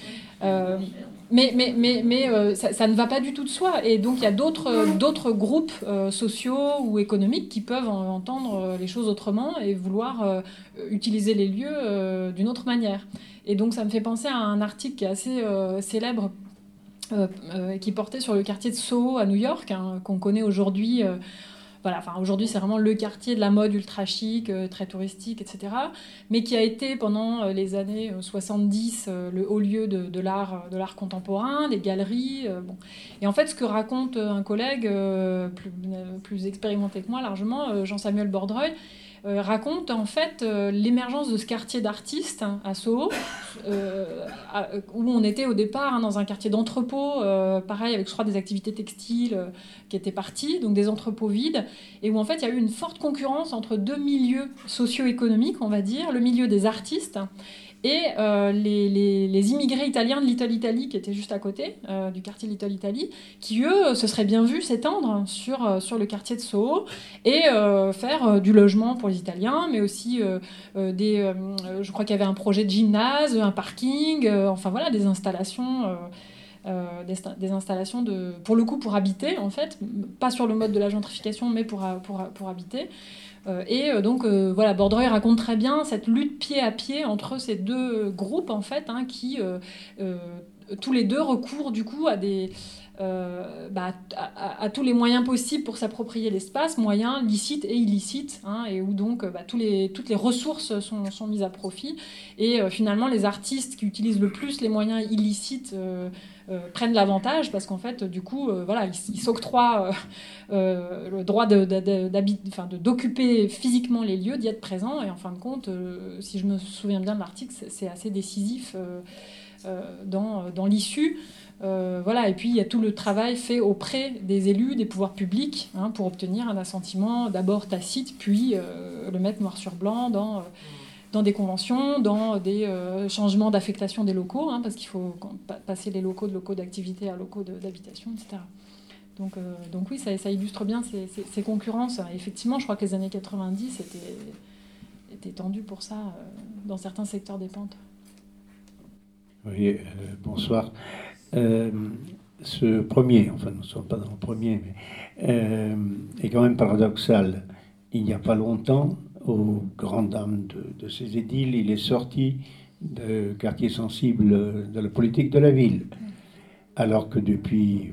Mais, mais, mais, mais euh, ça, ne va pas du tout de soi. Et donc, il y a d'autres, euh, groupes euh, sociaux ou économiques qui peuvent entendre les choses autrement et vouloir utiliser les lieux d'une autre manière. Et donc, ça me fait penser à un article qui est assez célèbre, qui portait sur le quartier de Soho à New York, hein, qu'on connaît aujourd'hui voilà, enfin, aujourd'hui, c'est vraiment le quartier de la mode ultra chic, euh, très touristique, etc. Mais qui a été pendant euh, les années 70 euh, le haut lieu de, de l'art contemporain, des galeries. bon. Et en fait, ce que raconte un collègue plus, plus expérimenté que moi largement, Jean-Samuel Bordreuil, euh, raconte en fait euh, l'émergence de ce quartier d'artistes hein, à Soho, euh, où on était au départ hein, dans un quartier d'entrepôt, pareil avec je crois des activités textiles qui étaient parties, donc des entrepôts vides, et où en fait il y a eu une forte concurrence entre deux milieux socio-économiques, on va dire, le milieu des artistes et euh, les, immigrés italiens de Little Italy, qui étaient juste à côté euh, du quartier Little Italy, qui eux se seraient bien vus s'étendre sur, euh, sur le quartier de Soho et faire du logement pour les Italiens, mais aussi des. je crois qu'il y avait un projet de gymnase, un parking, enfin voilà, des installations. des, installations de, pour le coup pour habiter en fait, pas sur le mode de la gentrification mais pour, pour, pour habiter. Euh, et euh, donc, euh, voilà, Bordreuil raconte très bien cette lutte pied à pied entre ces deux groupes, en fait, hein, qui tous les deux recourent du coup. Bah, à, tous les moyens possibles pour s'approprier l'espace, moyens licites et illicites, hein, et où donc bah, toutes les ressources sont, mises à profit. Et finalement, les artistes qui utilisent le plus les moyens illicites prennent l'avantage parce qu'en fait, du coup, euh, voilà, ils s'octroient euh, le droit d'occuper physiquement les lieux, d'y être présent. Et en fin de compte, si je me souviens bien de l'article, c'est assez décisif dans, dans l'issue. voilà, et puis il y a tout le travail fait auprès des élus, des pouvoirs publics, hein, pour obtenir un assentiment d'abord tacite, puis le mettre noir sur blanc dans dans des conventions, dans des euh, changements d'affectation des locaux, hein, parce qu'il faut passer les locaux de locaux d'activité à locaux d'habitation, etc. Donc, euh, donc oui, ça, illustre bien ces, ces, concurrences. Effectivement, je crois que les années 90 étaient, étaient tendues pour ça euh, dans certains secteurs des pentes. Oui, bonsoir. ce premier, enfin nous ne sommes pas dans le premier, mais est quand même paradoxal. Il n'y a pas longtemps, aux grandes dames de, ces édiles, il est sorti de quartier sensible de la politique de la ville. Alors que depuis,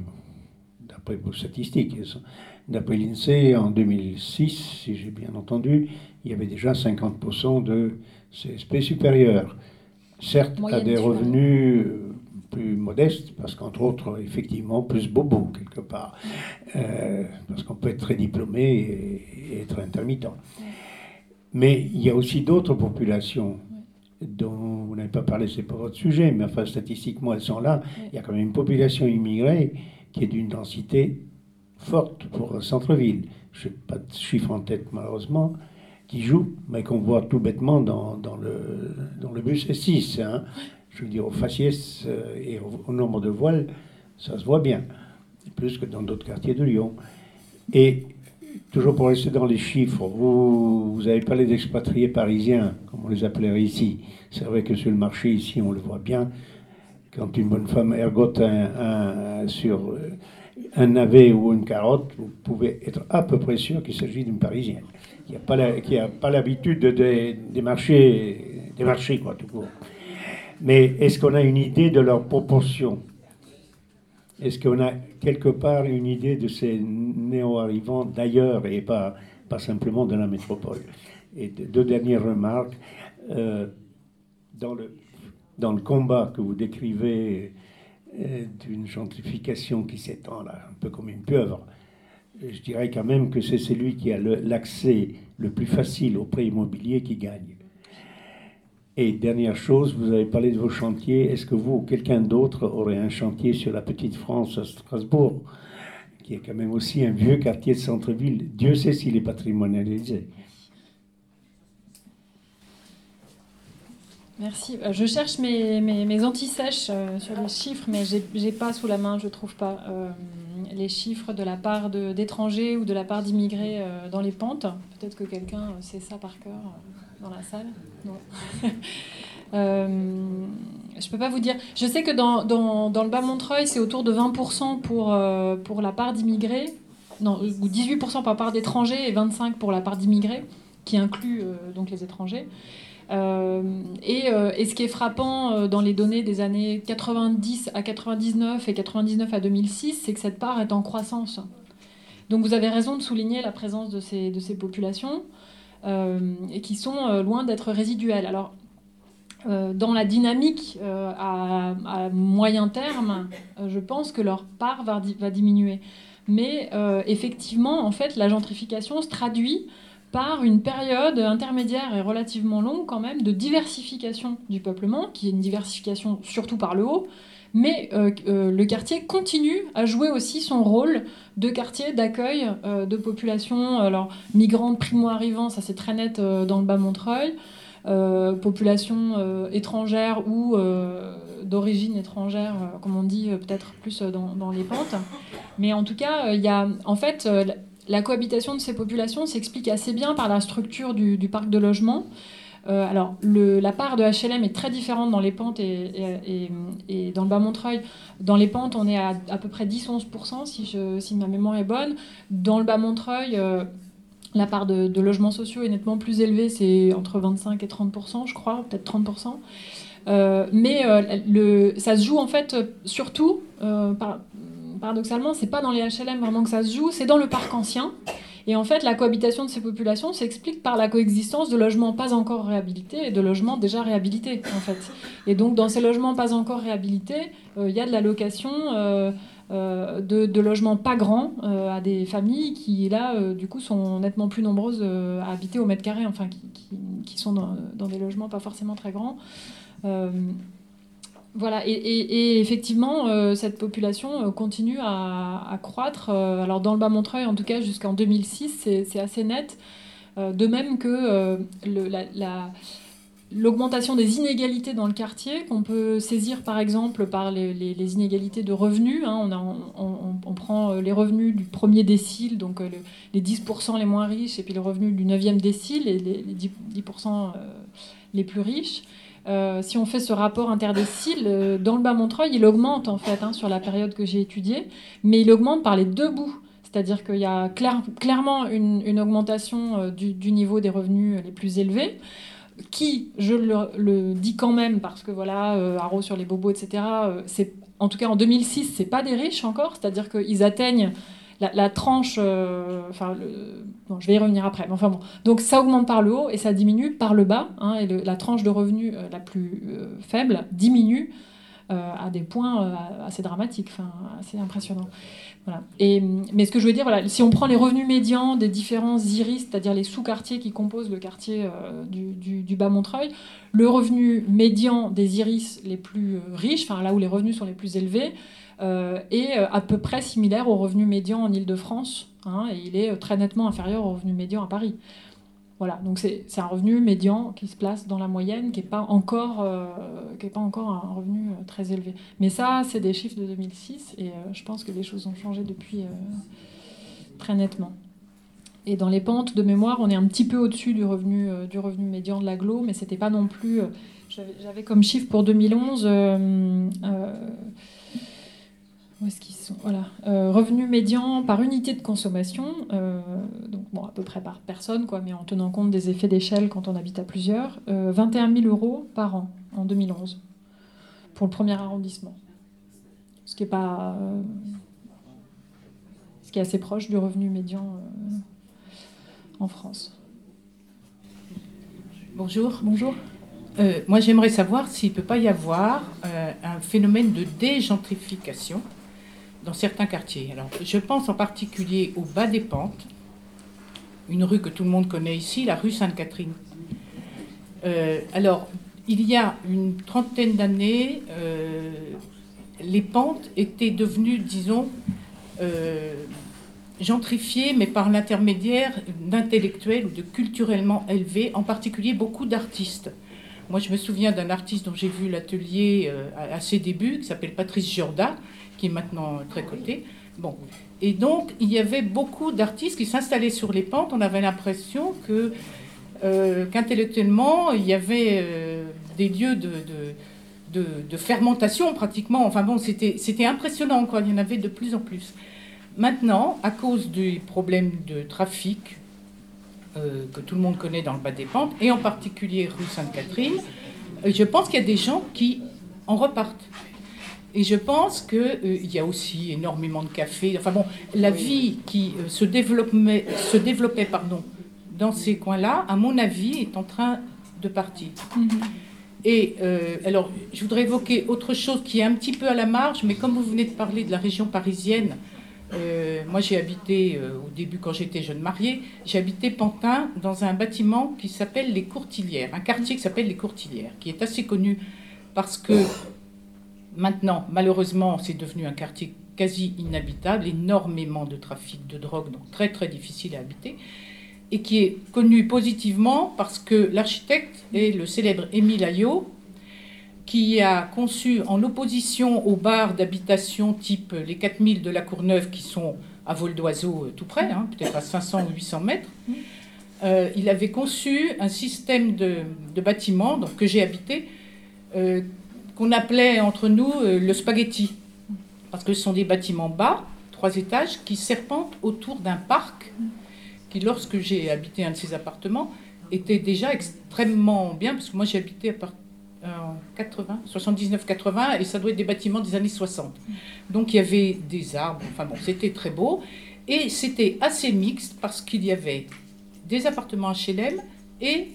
d'après vos statistiques, d'après l'INSEE, en 2006, si j'ai bien entendu, il y avait déjà 50% de CSP supérieurs. Certes, à des revenus euh, plus modestes, parce qu'entre autres, effectivement, plus bobo quelque part. Euh, parce qu'on peut être très diplômé et, et être intermittent. Mais il y a aussi d'autres populations dont vous n'avez pas parlé, c'est pas votre sujet, mais enfin statistiquement elles sont là. Il y a quand même une population immigrée qui est d'une densité forte pour un centre-ville. Je n'ai pas de chiffre en tête malheureusement, qui joue, mais qu'on voit tout bêtement dans, dans, le, dans le bus S6. Hein. Je veux dire, au faciès euh, et au, nombre de voiles, Ça se voit bien, plus que dans d'autres quartiers de Lyon. Et toujours pour rester dans les chiffres, vous, vous avez parlé d'expatriés parisiens, comme on les appelait ici. C'est vrai que sur le marché ici, on le voit bien. Quand une bonne femme ergote un, sur euh, un navet ou une carotte, vous pouvez être à peu près sûr qu'il s'agit d'une parisienne qui n'a pas l'habitude des marchés, des marchés quoi, tout court. Mais est-ce qu'on a une idée de leur proportion? Est-ce qu'on a quelque part une idée de ces néo-arrivants d'ailleurs et pas, pas simplement de la métropole? Et deux dernières remarques. Euh, dans, le, dans le combat que vous décrivez euh, d'une gentrification qui s'étend là, un peu comme une pieuvre, je dirais quand même que c'est celui qui a l'accès le, plus facile au prêt immobilier qui gagne. Et dernière chose, vous avez parlé de vos chantiers. Est-ce que vous ou quelqu'un d'autre aurait un chantier sur la petite France à Strasbourg, qui est quand même aussi un vieux quartier de centre-ville? Dieu sait s'il est patrimonialisé. Merci. Euh, je cherche mes, mes, anti-sèches euh, sur les chiffres, mais j'ai pas sous la main, je trouve pas, euh, les chiffres de la part d'étrangers ou de la part d'immigrés dans les pentes. Peut-être que quelqu'un sait ça par cœur dans la salle. Non. je peux pas vous dire. Je sais que dans, dans, dans le bas Montreuil, c'est autour de 20% pour, pour la part d'immigrés, ou 18% pour la part d'étrangers et 25% pour la part d'immigrés, qui inclut donc les étrangers. Euh, euh, et, ce qui est frappant euh, dans les données des années 90 à 99 et 99 à 2006, c'est que cette part est en croissance. Donc vous avez raison de souligner la présence de ces, de ces populations et qui sont loin d'être résiduelles. Alors, dans la dynamique à, moyen terme, je pense que leur part va, va diminuer. Mais effectivement, en fait, la gentrification se traduit par une période intermédiaire et relativement longue quand même de diversification du peuplement, qui est une diversification surtout par le haut, mais euh, euh, le quartier continue à jouer aussi son rôle de quartier d'accueil euh, de populations alors, migrantes, primo-arrivants, ça c'est très net dans le bas Montreuil, populations étrangères ou d'origine étrangère, comme on dit peut-être plus dans, dans, les pentes. Mais en tout cas, il y a en fait la cohabitation de ces populations s'explique assez bien par la structure du, parc de logement. Euh, alors, la part de HLM est très différente dans les pentes et, dans le bas Montreuil. Dans les pentes, on est à à peu près 10-11%, si, ma mémoire est bonne. Dans le bas Montreuil, euh, la part de, logements sociaux est nettement plus élevée, c'est entre 25 et 30%, je crois, peut-être 30%. Euh, mais ça se joue en fait surtout par, paradoxalement, c'est pas dans les HLM vraiment que ça se joue, c'est dans le parc ancien. Et en fait, la cohabitation de ces populations s'explique par la coexistence de logements pas encore réhabilités et de logements déjà réhabilités, en fait. Et donc, dans ces logements pas encore réhabilités, euh, il y a de la location euh, euh, de, logements pas grands à des familles qui, là, du coup, sont nettement plus nombreuses à habiter au mètre carré, enfin, qui, sont dans, dans, des logements pas forcément très grands. Voilà, et, effectivement, euh, cette population euh, continue à, croître. Euh, alors dans le Bas-Montreuil, en tout cas jusqu'en 2006, c'est assez net. de même que l'augmentation des inégalités dans le quartier, qu'on peut saisir par exemple par les, inégalités de revenus. Hein. on, prend les revenus du premier décile, donc les 10% les moins riches, et puis les revenus du 9e décile, et les, 10%, les plus riches. Euh, si on fait ce rapport interdécile, euh, dans le bas Montreuil, il augmente en fait hein, sur la période que j'ai étudiée, mais il augmente par les deux bouts. C'est-à-dire qu'il y a clairement une, augmentation euh, du, niveau des revenus les plus élevés, qui, je le, dis quand même, parce que voilà, haro sur les bobos, etc., c'est, en tout cas en 2006, c'est pas des riches encore, c'est-à-dire qu'ils atteignent la, tranche, euh, enfin, je vais y revenir après, mais enfin bon. Donc ça augmente par le haut et ça diminue par le bas, hein, et la tranche de revenus euh, la plus euh, faible diminue à des points assez dramatiques, enfin, assez impressionnants. Voilà. Et, mais ce que je veux dire, voilà, si on prend les revenus médians des différents iris, c'est-à-dire les sous-quartiers qui composent le quartier du, du, bas Montreuil, le revenu médian des iris les plus riches, enfin là où les revenus sont les plus élevés, est euh, à peu près similaire au revenu médian en Ile-de-France, hein, et il est euh, très nettement inférieur au revenu médian à Paris. Voilà, donc c'est un revenu médian qui se place dans la moyenne, qui n'est pas, encore, pas encore un revenu très élevé. Mais ça, c'est des chiffres de 2006, et je pense que les choses ont changé depuis très nettement. Et dans les pentes de mémoire, on est un petit peu au-dessus du revenu, du revenu médian de l'aglo, mais c'était pas non plus. J'avais comme chiffre pour 2011 où est-ce qu'ils sont? Voilà. Euh, revenu médian par unité de consommation, euh, donc bon, à peu près par personne, quoi, mais en tenant compte des effets d'échelle quand on habite à plusieurs, 21 euh, 000 euros par an en 2011 pour le premier arrondissement. Ce qui est pas. ce qui est assez proche du revenu médian en France. Bonjour. Bonjour. moi, j'aimerais savoir s'il ne peut pas y avoir un phénomène de dégentrification dans certains quartiers. Alors, je pense en particulier au bas des pentes, une rue que tout le monde connaît ici, la rue Sainte-Catherine. Euh, alors, il y a une trentaine d'années, euh, les pentes étaient devenues, disons, euh, gentrifiées, mais par l'intermédiaire d'intellectuels ou de culturellement élevés, en particulier beaucoup d'artistes. Moi, je me souviens d'un artiste dont j'ai vu l'atelier à, ses débuts, qui s'appelle Patrice Jorda, qui est maintenant très coté. Bon. Et donc, il y avait beaucoup d'artistes qui s'installaient sur les pentes. On avait l'impression que, euh, qu'intellectuellement, il y avait euh, des lieux de, de, de, fermentation pratiquement. Enfin bon, c'était, c'était impressionnant, quoi. Il y en avait de plus en plus. Maintenant, à cause des problèmes de trafic euh, que tout le monde connaît dans le bas des pentes, et en particulier rue Sainte-Catherine, je pense qu'il y a des gens qui en repartent. Et je pense qu'il euh, y a aussi énormément de cafés. Enfin bon, la vie qui euh, se développait, se développait pardon, dans ces coins-là, à mon avis, est en train de partir. Mm-hmm. Et euh, alors, je voudrais évoquer autre chose qui est un petit peu à la marge, mais comme vous venez de parler de la région parisienne, moi j'ai habité, au début quand j'étais jeune mariée, j'ai habité Pantin dans un bâtiment qui s'appelle les Courtilières, un quartier qui s'appelle les Courtilières, qui est assez connu parce que Maintenant, malheureusement, c'est devenu un quartier quasi inhabitable, énormément de trafic de drogue, donc très très difficile à habiter, et qui est connu positivement parce que l'architecte est le célèbre Émile Ayot, qui a conçu en opposition aux bars d'habitation type les 4000 de la Courneuve qui sont à vol d'oiseau euh, tout près, hein, peut-être à 500 ou 800 mètres, euh, il avait conçu un système de, bâtiments donc, que j'ai habité euh, qu'on appelait entre nous euh, le spaghetti. Parce que ce sont des bâtiments bas, trois étages, qui serpentent autour d'un parc qui, lorsque j'ai habité un de ces appartements, était déjà extrêmement bien, parce que moi j'ai habité en 80, 79-80, et ça doit être des bâtiments des années 60. Donc il y avait des arbres, enfin bon, c'était très beau, et c'était assez mixte parce qu'il y avait des appartements HLM et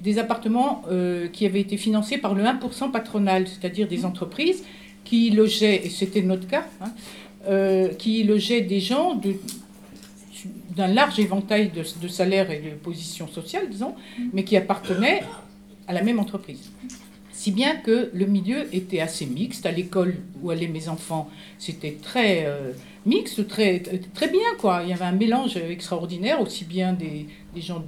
des appartements euh, qui avaient été financés par le 1% patronal, c'est-à-dire des entreprises qui logeaient, et c'était notre cas, hein, euh, qui logeaient des gens d'un large éventail de, salaires et de positions sociales, disons, mais qui appartenaient à la même entreprise. Si bien que le milieu était assez mixte. À l'école où allaient mes enfants, c'était très euh, mixte, très, très bien. Quoi. Il y avait un mélange extraordinaire, aussi bien des, des gens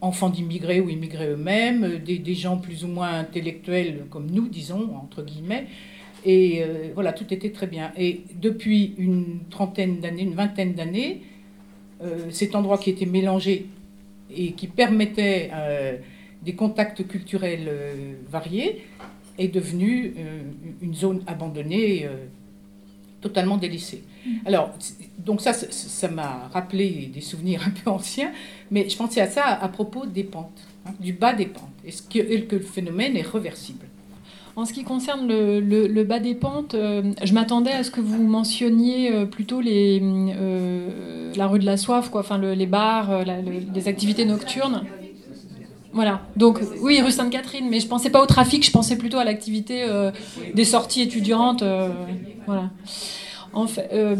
enfants d'immigrés ou immigrés eux-mêmes, euh, des, gens plus ou moins intellectuels comme nous, disons, entre guillemets. Et euh, voilà, tout était très bien. Et depuis une trentaine d'années, une vingtaine d'années, euh, cet endroit qui était mélangé et qui permettait des contacts culturels variés est devenu une zone abandonnée, totalement délaissée. Mm. Alors, donc ça, ça m'a rappelé des souvenirs un peu anciens, mais je pensais à ça à, propos des pentes, hein, du bas des pentes. Est-ce que, le phénomène est réversible en ce qui concerne le, bas des pentes, euh, je m'attendais à ce que vous mentionniez euh, plutôt euh, la rue de la soif, quoi, enfin les bars, les activités nocturnes. Voilà. Donc oui, rue Sainte-Catherine, mais je pensais pas au trafic, je pensais plutôt à l'activité des sorties étudiantes. voilà. En fait, euh,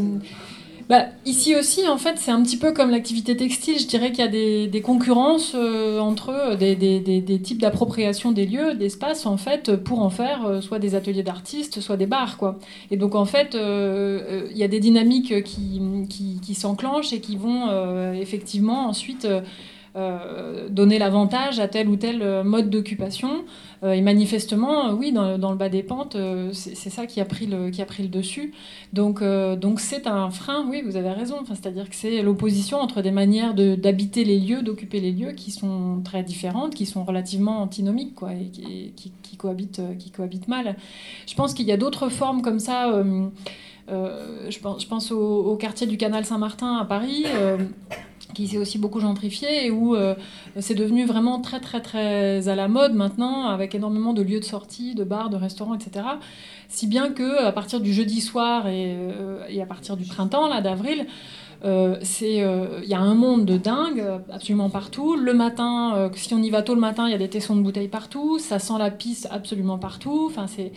bah, ici aussi, en fait, c'est un petit peu comme l'activité textile. Je dirais qu'il y a des, concurrences euh, entre eux, des, types d'appropriation des lieux, d'espaces, en fait, pour en faire euh, soit des ateliers d'artistes, soit des bars, quoi. Et donc, en fait, il y a des dynamiques qui, s'enclenchent et qui vont effectivement ensuite euh, donner l'avantage à tel ou tel euh, mode d'occupation. Euh, et manifestement, oui, dans, dans, le bas des pentes, c'est ça qui a pris le, qui a pris le dessus. Donc donc c'est un frein, oui, vous avez raison. C'est-à-dire que c'est l'opposition entre des manières d'habiter les lieux, d'occuper les lieux qui sont très différentes, qui sont relativement antinomiques quoi, et qui, qui, cohabitent, qui cohabitent mal. Je pense qu'il y a d'autres formes comme ça. Je, pense, je pense au, quartier du Canal Saint-Martin à Paris, qui s'est aussi beaucoup gentrifié et où euh, c'est devenu vraiment très très très à la mode maintenant, avec énormément de lieux de sortie, de bars, de restaurants, etc. Si bien que à partir du jeudi soir et, et à partir du printemps, là d'avril, il y a un monde de dingue absolument partout. Le matin, si on y va tôt le matin, il y a des tessons de bouteilles partout. Ça sent la pisse absolument partout. Enfin, c'est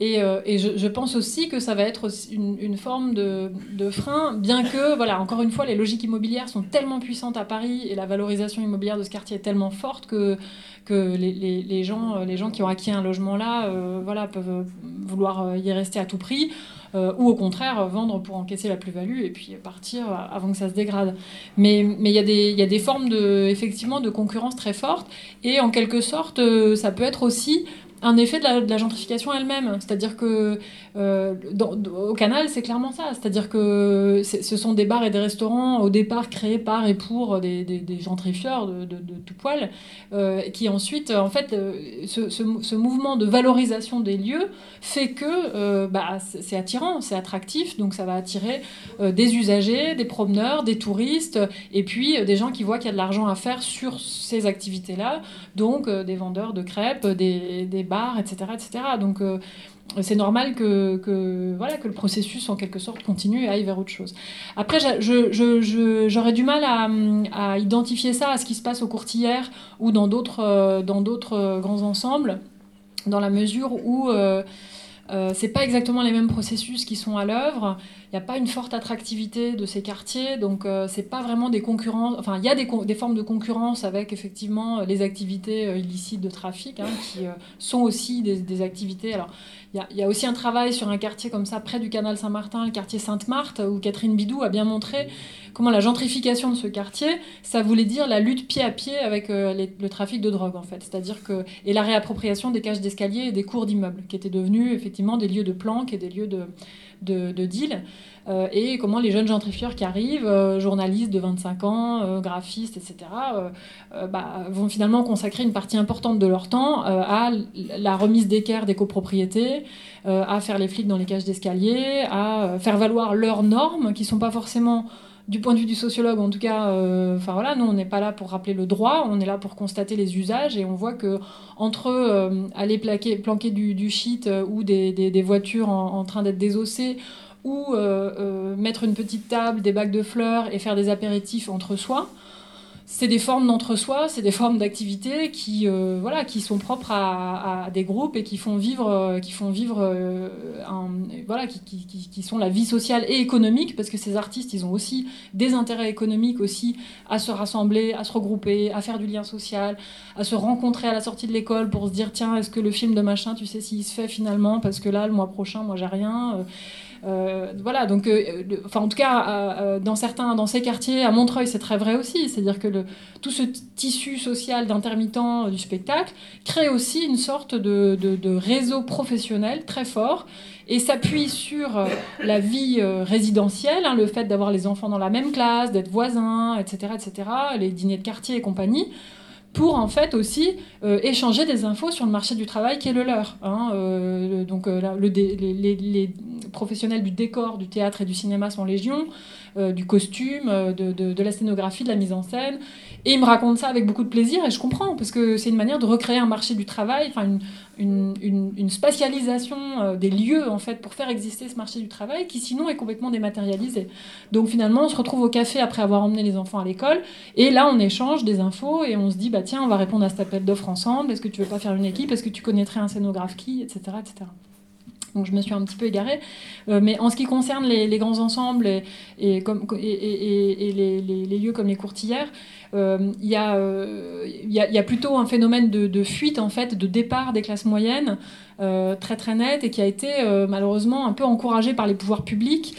et, euh, et je, pense aussi que ça va être une, une forme de, de, frein, bien que, voilà, encore une fois, les logiques immobilières sont tellement puissantes à Paris et la valorisation immobilière de ce quartier est tellement forte que, que les, les, les gens, les gens qui ont acquis un logement là euh, voilà, peuvent vouloir y rester à tout prix. Euh, ou au contraire vendre pour encaisser la plus-value et puis partir avant que ça se dégrade. Mais il y, a des, y a des formes de, effectivement de concurrence très fortes et en quelque sorte euh, ça peut être aussi un effet de la, gentrification elle-même. C'est-à-dire que euh, au canal, c'est clairement ça. C'est-à-dire que ce sont des bars et des restaurants au départ créés par et pour des, des, gentrifieurs de, tout poil, euh, qui ensuite, en fait, euh, ce, mouvement de valorisation des lieux fait que bah, c'est attirant, c'est attractif, donc ça va attirer des usagers, des promeneurs, des touristes, et puis des gens qui voient qu'il y a de l'argent à faire sur ces activités-là, donc des vendeurs de crêpes, des, des etc. etc. Donc euh, c'est normal que, voilà, que le processus, en quelque sorte, continue et aille vers autre chose. Après, j'aurais du mal à, identifier ça à ce qui se passe aux courtières ou dans d'autres euh, euh, grands ensembles, dans la mesure où... Euh, c'est pas exactement les mêmes processus qui sont à l'œuvre. Il n'y a pas une forte attractivité de ces quartiers, donc euh, c'est pas vraiment des concurrences. Enfin, il y a des, formes de concurrence avec effectivement les activités euh, illicites de trafic, hein, qui sont aussi des, activités. Alors, il y, a aussi un travail sur un quartier comme ça, près du canal Saint-Martin, le quartier Sainte-Marthe, où Catherine Bidou a bien montré comment la gentrification de ce quartier, ça voulait dire la lutte pied à pied avec euh, le trafic de drogue, en fait. C'est-à-dire que. Et la réappropriation des cages d'escalier et des cours d'immeubles, qui étaient devenus effectivement des lieux de planque et des lieux de, de, de deal. Euh, et comment les jeunes gentrifieurs qui arrivent, euh, journalistes de 25 ans, euh, graphistes, etc., bah, vont finalement consacrer une partie importante de leur temps à la remise d'équerre des copropriétés, à faire les flics dans les cages d'escalier, à faire valoir leurs normes qui sont pas forcément du point de vue du sociologue, en tout cas, enfin voilà, nous on n'est pas là pour rappeler le droit, on est là pour constater les usages et on voit que entre aller plaquer, planquer du, du shit ou des, voitures en, en train d'être désossées ou euh, euh, mettre une petite table, des bacs de fleurs et faire des apéritifs entre soi. C'est des formes d'entre-soi, c'est des formes d'activité qui, euh, voilà, qui sont propres à, des groupes et qui font vivre, qui font vivre un, voilà, qui, qui, qui, sont la vie sociale et économique, parce que ces artistes, ils ont aussi des intérêts économiques aussi à se rassembler, à se regrouper, à faire du lien social, à se rencontrer à la sortie de l'école pour se dire tiens, est-ce que le film de machin, tu sais s'il se fait finalement, parce que là, le mois prochain, moi, j'ai rien. Euh, voilà, donc, euh, enfin, en tout cas, euh, dans certains, dans ces quartiers, à Montreuil, c'est très vrai aussi. C'est-à-dire que tout ce tissu social d'intermittents du spectacle crée aussi une sorte de, de, réseau professionnel très fort et s'appuie sur la vie résidentielle, hein, le fait d'avoir les enfants dans la même classe, d'être voisins, etc., etc., les dîners de quartier et compagnie pour en fait aussi euh, échanger des infos sur le marché du travail qui est le leur. Hein. Euh, donc euh, le, les, professionnels du décor, du théâtre et du cinéma sont légion, du costume, de, de, de, la scénographie, de la mise en scène. Et ils me racontent ça avec beaucoup de plaisir et je comprends parce que c'est une manière de recréer un marché du travail, enfin une, une, spatialisation des lieux en fait pour faire exister ce marché du travail qui sinon est complètement dématérialisé. Donc finalement on se retrouve au café après avoir emmené les enfants à l'école et là on échange des infos et on se dit bah tiens, on va répondre à cet appel d'offres ensemble, est-ce que tu veux pas faire une équipe, est-ce que tu connaîtrais un scénographe qui, etc. etc. Donc je me suis un petit peu égarée. Euh, mais en ce qui concerne les, grands ensembles et, comme, et, et les, les, lieux comme les courtières, il y, a plutôt un phénomène de, fuite, en fait, de départ des classes moyennes très très net et qui a été malheureusement un peu encouragé par les pouvoirs publics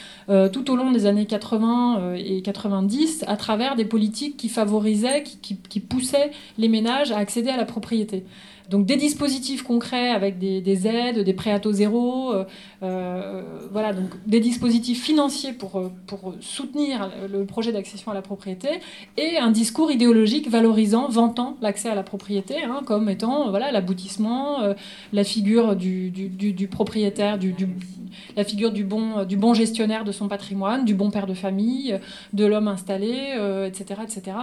tout au long des années 80 et 90 à travers des politiques qui favorisaient, qui poussaient les ménages à accéder à la propriété. Donc des dispositifs concrets avec des, aides, des prêts à taux zéro, euh, euh, voilà, donc des dispositifs financiers pour, euh, pour soutenir le projet d'accession à la propriété et un discours idéologique valorisant, vantant l'accès à la propriété hein, comme étant voilà l'aboutissement, la figure du, du, propriétaire, du, la figure du bon, du bon gestionnaire de son patrimoine, du bon père de famille, de l'homme installé, etc., etc.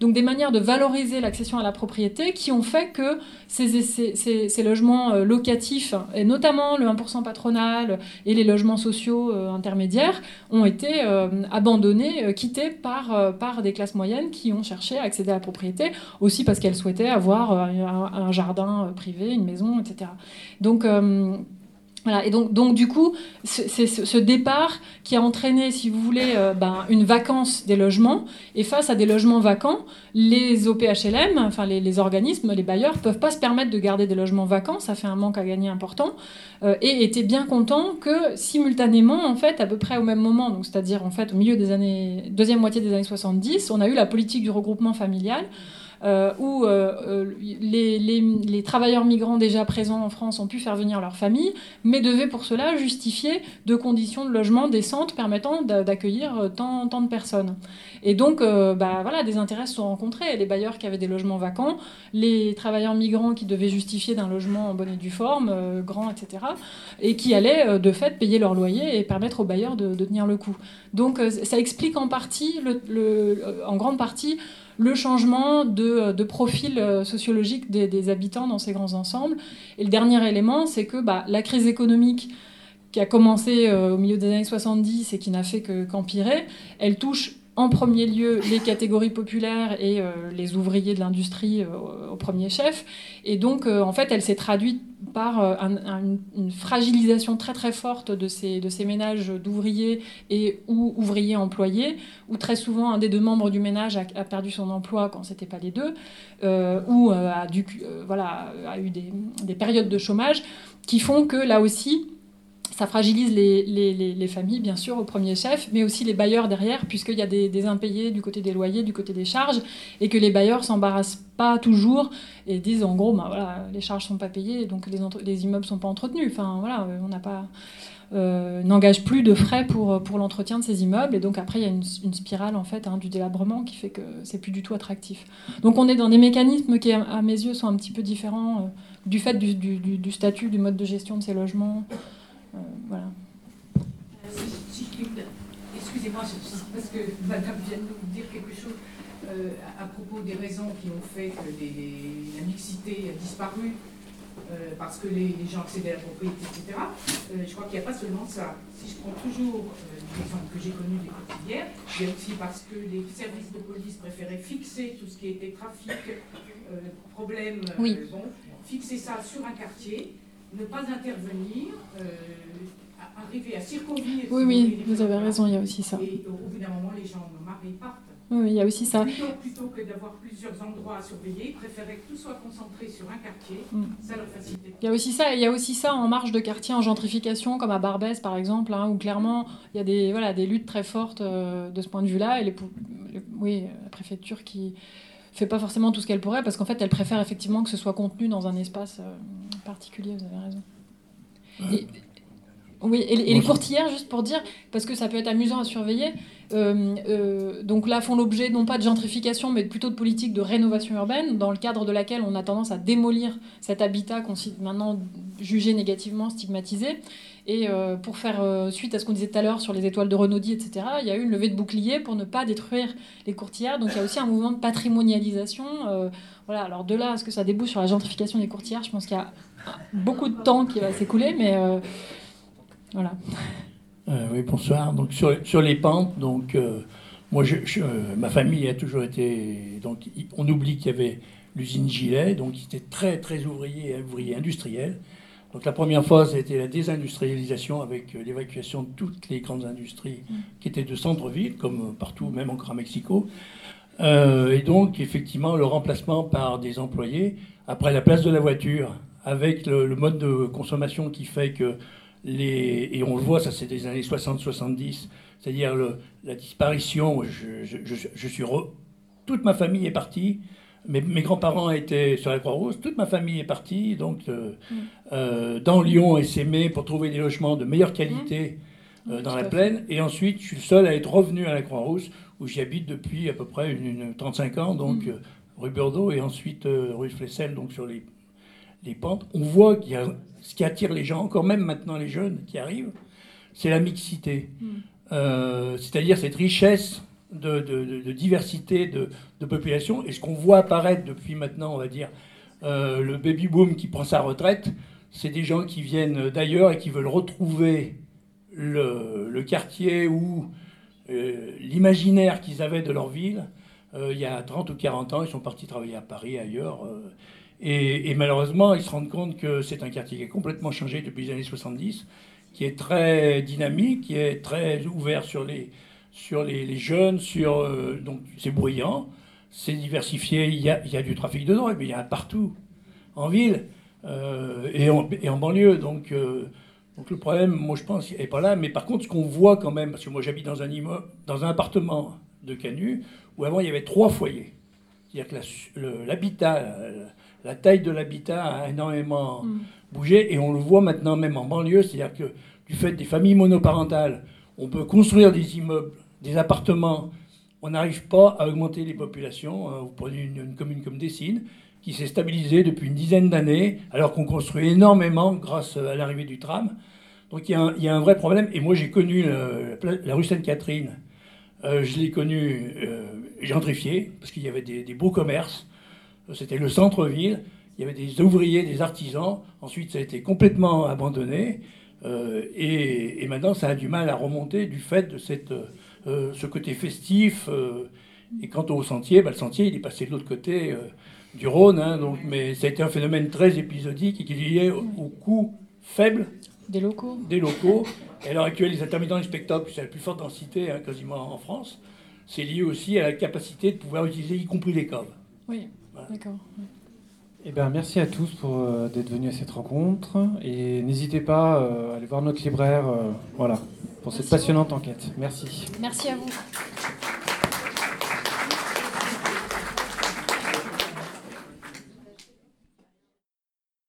Donc des manières de valoriser l'accession à la propriété qui ont fait que ces ces, logements euh, locatifs, et notamment le 1% patronal et les logements sociaux euh, intermédiaires, ont été euh, abandonnés, quittés par, par des classes moyennes qui ont cherché à accéder à la propriété, aussi parce qu'elles souhaitaient avoir un, jardin privé, une maison, etc. Donc, et donc, donc du coup, c'est ce départ qui a entraîné, si vous voulez, euh, ben, une vacance des logements. Et face à des logements vacants, les OPHLM, enfin les, les organismes, les bailleurs, peuvent pas se permettre de garder des logements vacants. Ça fait un manque à gagner important. Euh, et étaient bien contents que simultanément, en fait, à peu près au même moment, donc c'est-à-dire en fait au milieu des années, deuxième moitié des années 70, on a eu la politique du regroupement familial. Euh, où euh, euh, les, travailleurs migrants déjà présents en France ont pu faire venir leur famille, mais devaient pour cela justifier de conditions de logement décentes permettant d'accueillir tant, tant, de personnes. Et donc, bah, voilà, des intérêts se sont rencontrés. Les bailleurs qui avaient des logements vacants, les travailleurs migrants qui devaient justifier d'un logement en bonne et due forme, grand, etc., et qui allaient de fait payer leur loyer et permettre aux bailleurs de, tenir le coup. Donc, ça explique en partie, le, en grande partie, le changement de, profil euh, sociologique des, habitants dans ces grands ensembles. Et le dernier élément, c'est que bah, la crise économique qui a commencé euh, au milieu des années 70 et qui n'a fait qu'empirer, elle touche en premier lieu les catégories populaires et euh, les ouvriers de l'industrie au premier chef. Et donc, en fait, elle s'est traduite par une fragilisation très très forte de ces, ménages d'ouvriers et ou ouvriers employés, où très souvent un des deux membres du ménage a, perdu son emploi quand c'était pas les deux, ou a, dû, voilà, a eu des périodes de chômage qui font que là aussi, ça fragilise les, les, les, familles, bien sûr, au premier chef, mais aussi les bailleurs derrière, puisqu'il y a des, impayés du côté des loyers, du côté des charges, et que les bailleurs s'embarrassent pas toujours et disent en gros, bah, voilà, les charges sont pas payées, donc les, les immeubles sont pas entretenus. Enfin, voilà, on. Euh, n'engage plus de frais pour, pour l'entretien de ces immeubles. Et donc après, il y a une, spirale en fait hein, du délabrement qui fait que c'est plus du tout attractif. Donc on est dans des mécanismes qui, à mes yeux, sont un petit peu différents euh, du fait du, du, statut, du mode de gestion de ces logements. Euh, voilà. Excusez-moi, parce que Madame vient de nous dire quelque chose euh, à propos des raisons qui ont fait que la mixité a disparu. Euh, parce que les, gens accédaient à la propriété, etc. je crois qu'il n'y a pas seulement ça. Si je prends toujours l'exemple que j'ai connu des quotidiennes, il y a aussi parce que les services de police préféraient fixer tout ce qui était trafic, problème, bon, fixer ça sur un quartier ne pas intervenir, euh, arriver à circonvenir. Oui, oui, vous avez raison, il y a aussi ça. Et au bout d'un moment, les gens marient partent. Oui, il y a aussi ça. Plutôt, plutôt que d'avoir plusieurs endroits à surveiller, ils préféraient que tout soit concentré sur un quartier. Mm. Ça leur facilite. Il y a aussi ça, il y a aussi ça en marge de quartier en gentrification, comme à Barbès par exemple, hein, où clairement il y a des, voilà, des luttes très fortes euh, de ce point de vue-là. Et les, oui, la préfecture qui fait pas forcément tout ce qu'elle pourrait, parce qu'en fait elle préfère effectivement que ce soit contenu dans un espace. Euh, particulier, vous avez raison. Et, oui, et, les courtières, juste pour dire, parce que ça peut être amusant à surveiller, euh, euh, donc là font l'objet non pas de gentrification, mais plutôt de politique de rénovation urbaine, dans le cadre de laquelle on a tendance à démolir cet habitat qu'on maintenant jugé négativement, stigmatisé. Et euh, pour faire suite à ce qu'on disait tout à l'heure sur les étoiles de Renaudie, etc., il y a eu une levée de bouclier pour ne pas détruire les courtières. Donc il y a aussi un mouvement de patrimonialisation. voilà, alors de là à ce que ça débouche sur la gentrification des courtières, je pense qu'il y a beaucoup de temps qui va s'écouler, mais euh, voilà. Euh, oui, bonsoir. Donc sur, sur les pentes, donc euh, moi, ma famille a toujours été. Donc on oublie qu'il y avait l'usine Gilet, donc il était très très ouvrier, ouvrier industriel. Donc la première phase, c'était la désindustrialisation avec l'évacuation de toutes les grandes industries qui étaient de centre-ville, comme partout, même encore à Mexico. et donc, effectivement, le remplacement par des employés, après la place de la voiture, avec le, mode de consommation qui fait que les. Et on le voit, ça c'est des années 60-70, c'est-à-dire la disparition. Je, suis. toute ma famille est partie. Mes, mes grands-parents étaient sur la Croix-Rouge, toute ma famille est partie, donc euh, mm. euh, dans Lyon et Sémé pour trouver des logements de meilleure qualité mm. euh, dans la plaine. Et ensuite, je suis le seul à être revenu à la Croix-Rouge, où j'y habite depuis à peu près une, 35 ans, donc mm. rue Bordeaux et ensuite rue Flessel, donc sur les les pentes, on voit qu'il y a ce qui attire les gens, encore même maintenant les jeunes qui arrivent, c'est la mixité. C'est-à-dire cette richesse de, diversité de, population. Et ce qu'on voit apparaître depuis maintenant, on va dire, euh, le baby boom qui prend sa retraite, c'est des gens qui viennent d'ailleurs et qui veulent retrouver le, quartier ou euh, l'imaginaire qu'ils avaient de leur ville. il y a 30 ou 40 ans, ils sont partis travailler à Paris, ailleurs. Et, malheureusement, ils se rendent compte que c'est un quartier qui a complètement changé depuis les années 70, qui est très dynamique, qui est très ouvert sur les, sur les, jeunes, sur, euh, donc c'est bruyant, c'est diversifié, il y, a, il y, a, du trafic de drogue, mais il y en a partout, en ville euh, et, en, et, en, banlieue. Donc, euh, donc le problème, moi je pense, n'est pas là. Mais par contre, ce qu'on voit quand même, parce que moi j'habite dans un immeuble, dans un appartement de Canu, où avant il y avait trois foyers. C'est-à-dire que l'habitat, la taille de l'habitat a énormément mm. bougé et on le voit maintenant même en banlieue, c'est-à-dire que du fait des familles monoparentales, on peut construire des immeubles, des appartements, on n'arrive pas à augmenter les populations. Euh, vous prenez une, commune comme Dessines, qui s'est stabilisée depuis une dizaine d'années, alors qu'on construit énormément grâce à l'arrivée du tram. Donc il y, a un, vrai problème. Et moi j'ai connu la, rue Sainte-Catherine, euh, je l'ai connue euh, gentrifiée, parce qu'il y avait des beaux commerces. C'était le centre-ville. Il y avait des ouvriers, des artisans. Ensuite, ça a été complètement abandonné. Euh, et, maintenant, ça a du mal à remonter du fait de cette, euh, ce côté festif. Euh, et quant au sentier, bah, le sentier, il est passé de l'autre côté du Rhône. Hein, donc, mais ça a été un phénomène très épisodique et qui est lié au, coût faible des locaux. Des locaux. Et à l'heure actuelle, les intermittents du spectacle, c'est la plus forte densité hein, quasiment en France. C'est lié aussi à la capacité de pouvoir utiliser, y compris les caves. Oui. D'accord. Eh ben, merci à tous pour euh, d'être venus à cette rencontre et n'hésitez pas euh, à aller voir notre libraire euh, voilà, pour cette passionnante enquête. Merci. Merci à vous.